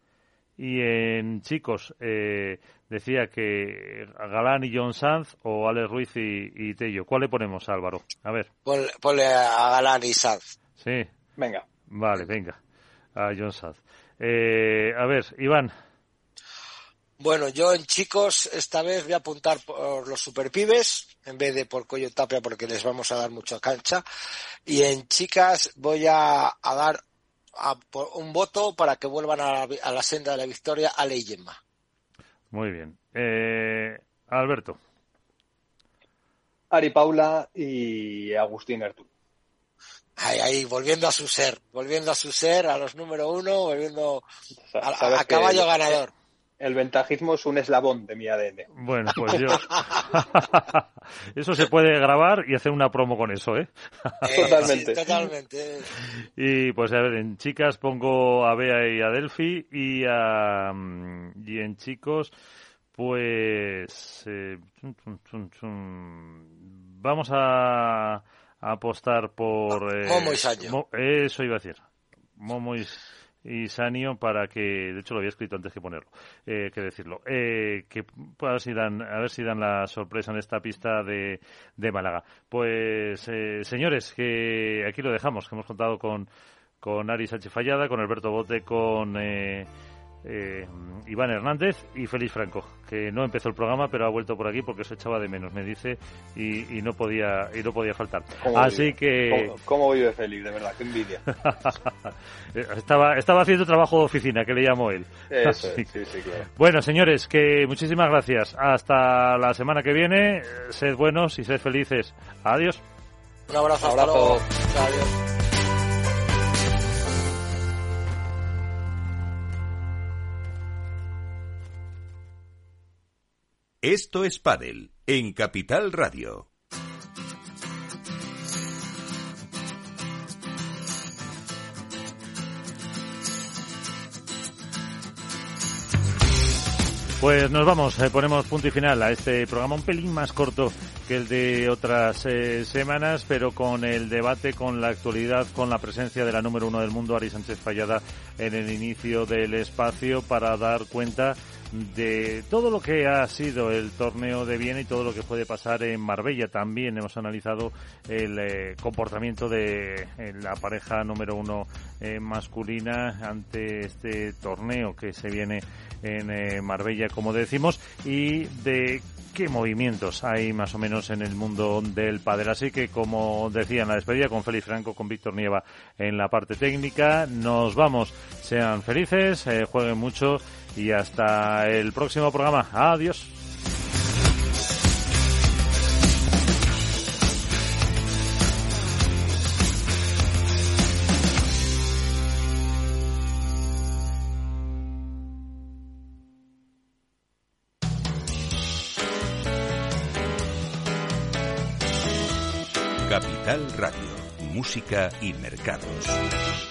Y en chicos, eh, decía que Galán y John Sanz o Alex Ruiz y, Tello. ¿Cuál le ponemos, Álvaro? A ver. Ponle, a Galán y Sanz. Sí. Venga. Vale, venga. A John Sanz. Eh, a ver, Iván. Bueno, yo en chicos esta vez voy a apuntar por los superpibes en vez de por Coyo Tapia porque les vamos a dar mucha cancha. Y en chicas voy a, a dar un voto para que vuelvan a la, senda de la victoria a Leyema. Muy bien. Eh, Alberto. Ari Paula y Agustín Ertu. Ahí, ahí, volviendo a su ser, volviendo a su ser, a los número uno, volviendo a caballo ganador el ventajismo es un eslabón de mi ADN. Bueno, pues yo. eso se puede grabar y hacer una promo con eso, ¿eh? eh totalmente. totalmente. Y pues a ver, en chicas pongo a Bea y a Delphi y, a, mm, y en chicos, pues. Eh, vamos a, apostar por. Eh, Momo y eso iba a decir. Momo y y Sanio para que, de hecho lo había escrito antes que ponerlo, eh, que decirlo, eh, que a ver si dan, a ver si dan la sorpresa en esta pista de, de Málaga. Pues eh, señores, que aquí lo dejamos, que hemos contado con con Ari Sánchez con Alberto Bote, con eh, Iván Hernández y Félix Franco, que no empezó el programa, pero ha vuelto por aquí porque se echaba de menos, me dice, y, no podía y no podía faltar. Así que ¿Cómo, vive Félix? De verdad, qué envidia. estaba estaba haciendo trabajo de oficina, que le llamó él. Bueno, señores, que muchísimas gracias. Hasta la semana que viene. Sed buenos y sed felices. Adiós. Un abrazo. Un abrazo. Adiós. Esto es Padel en Capital Radio. Pues nos vamos, eh, ponemos punto y final a este programa un pelín más corto que el de otras eh, semanas, pero con el debate, con la actualidad, con la presencia de la número uno del mundo, Ari Sánchez Fallada, en el inicio del espacio para dar cuenta de todo lo que ha sido el torneo de Viena y todo lo que puede pasar en Marbella. También hemos analizado el eh, comportamiento de eh, la pareja número uno eh, masculina ante este torneo que se viene en Marbella, como decimos, y de qué movimientos hay más o menos en el mundo del padre. Así que, como decía en la despedida, con Félix Franco, con Víctor Nieva en la parte técnica, nos vamos. Sean felices, jueguen mucho y hasta el próximo programa. Adiós. Capital Radio, música y mercados.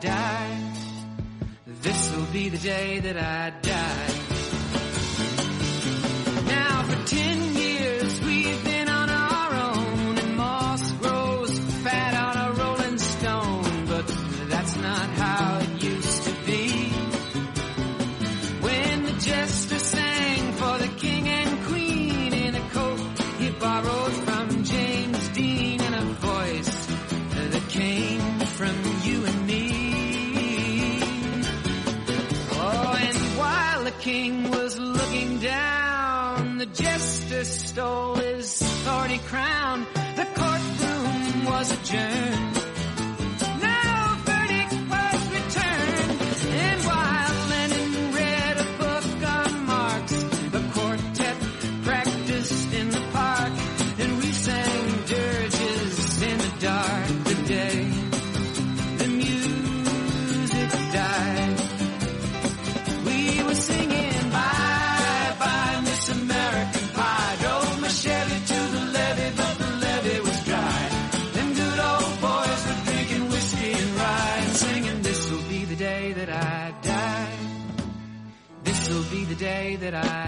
die. This'll be the day that I die. crown. The courtroom was adjourned. that I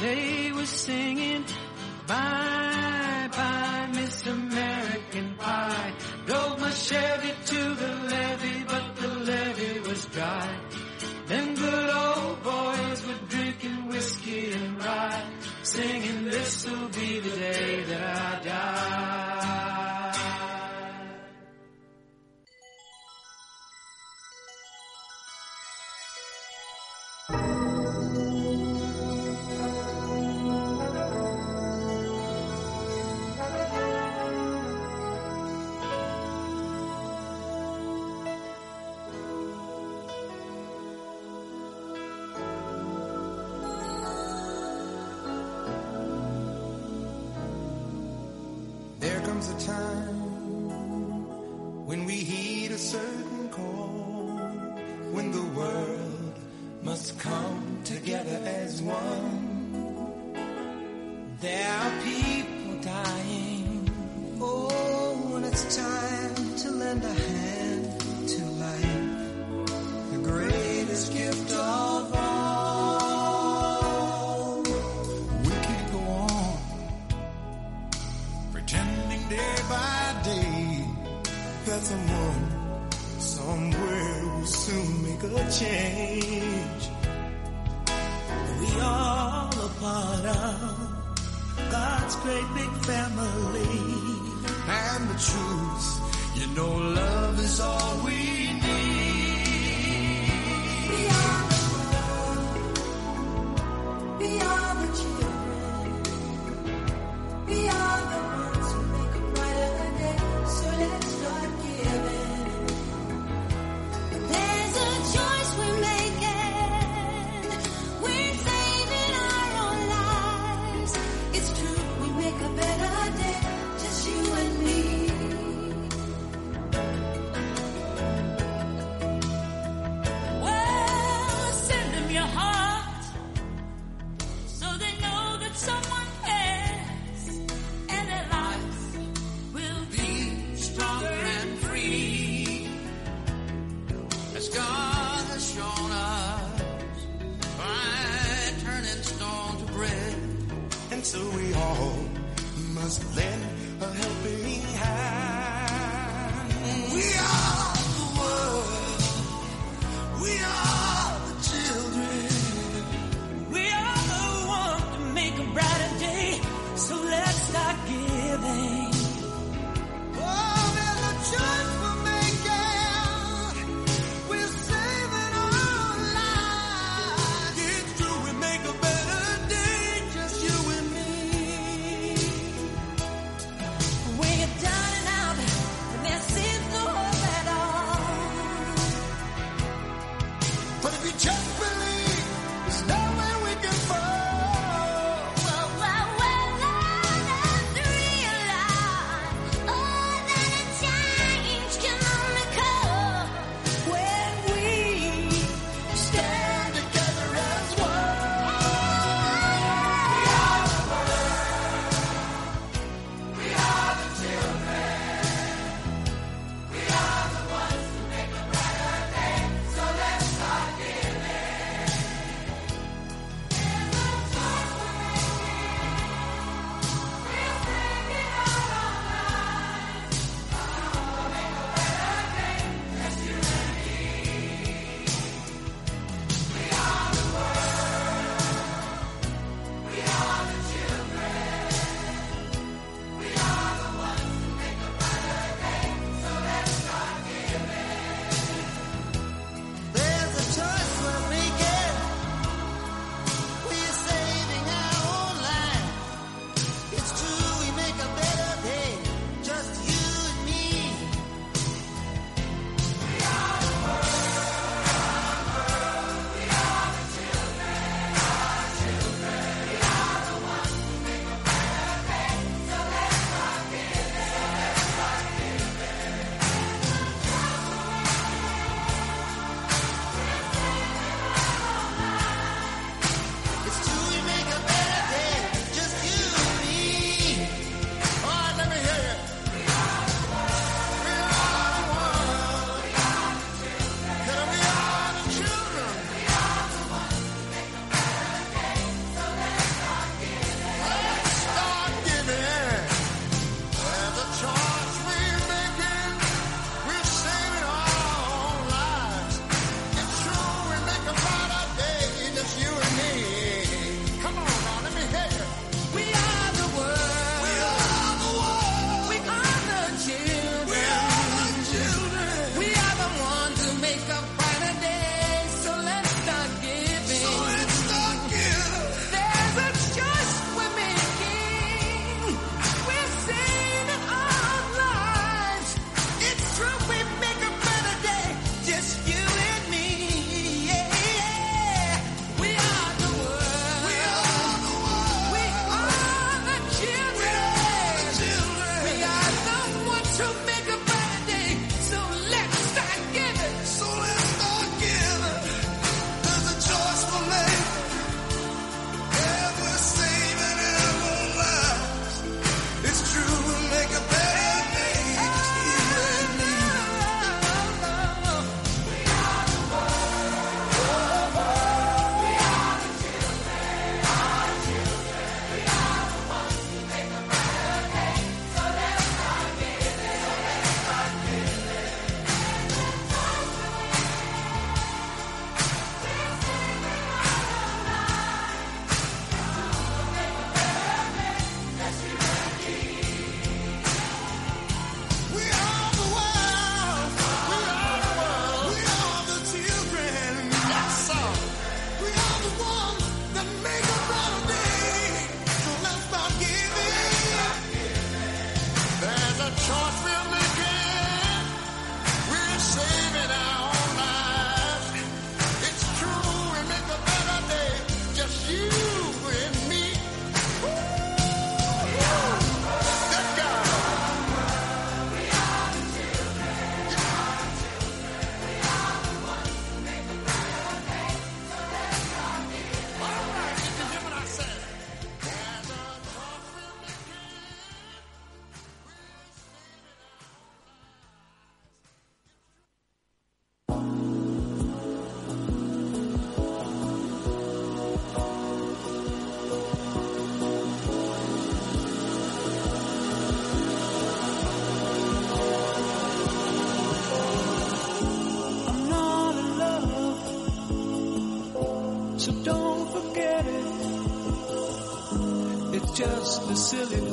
They were singing, Bye. Silly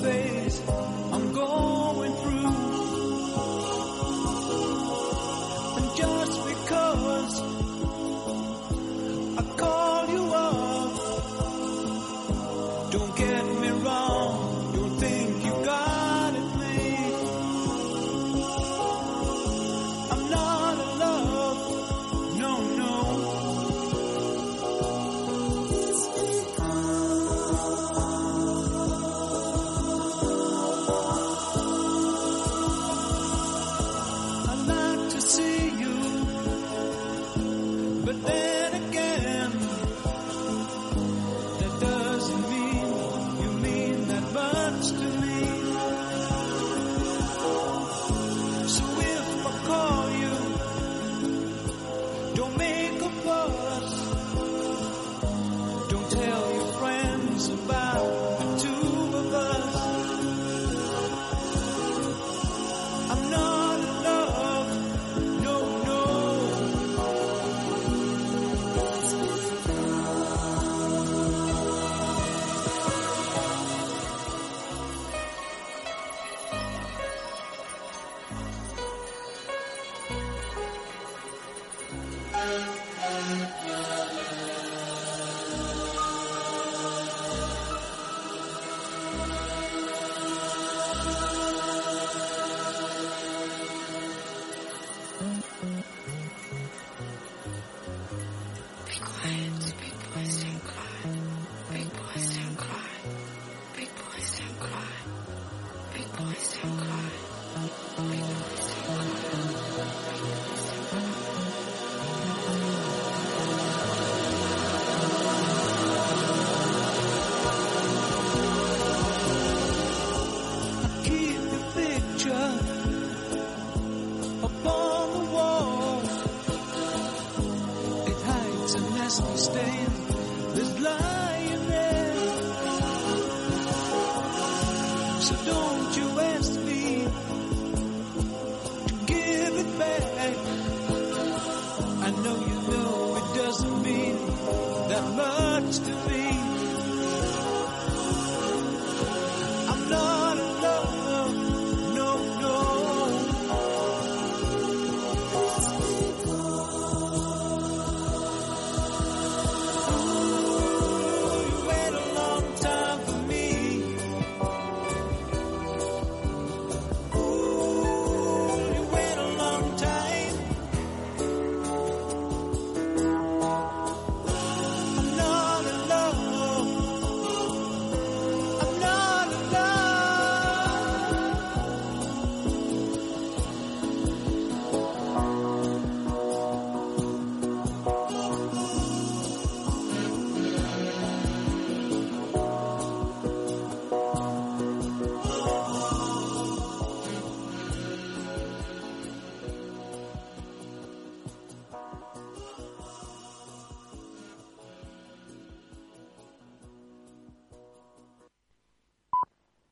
touched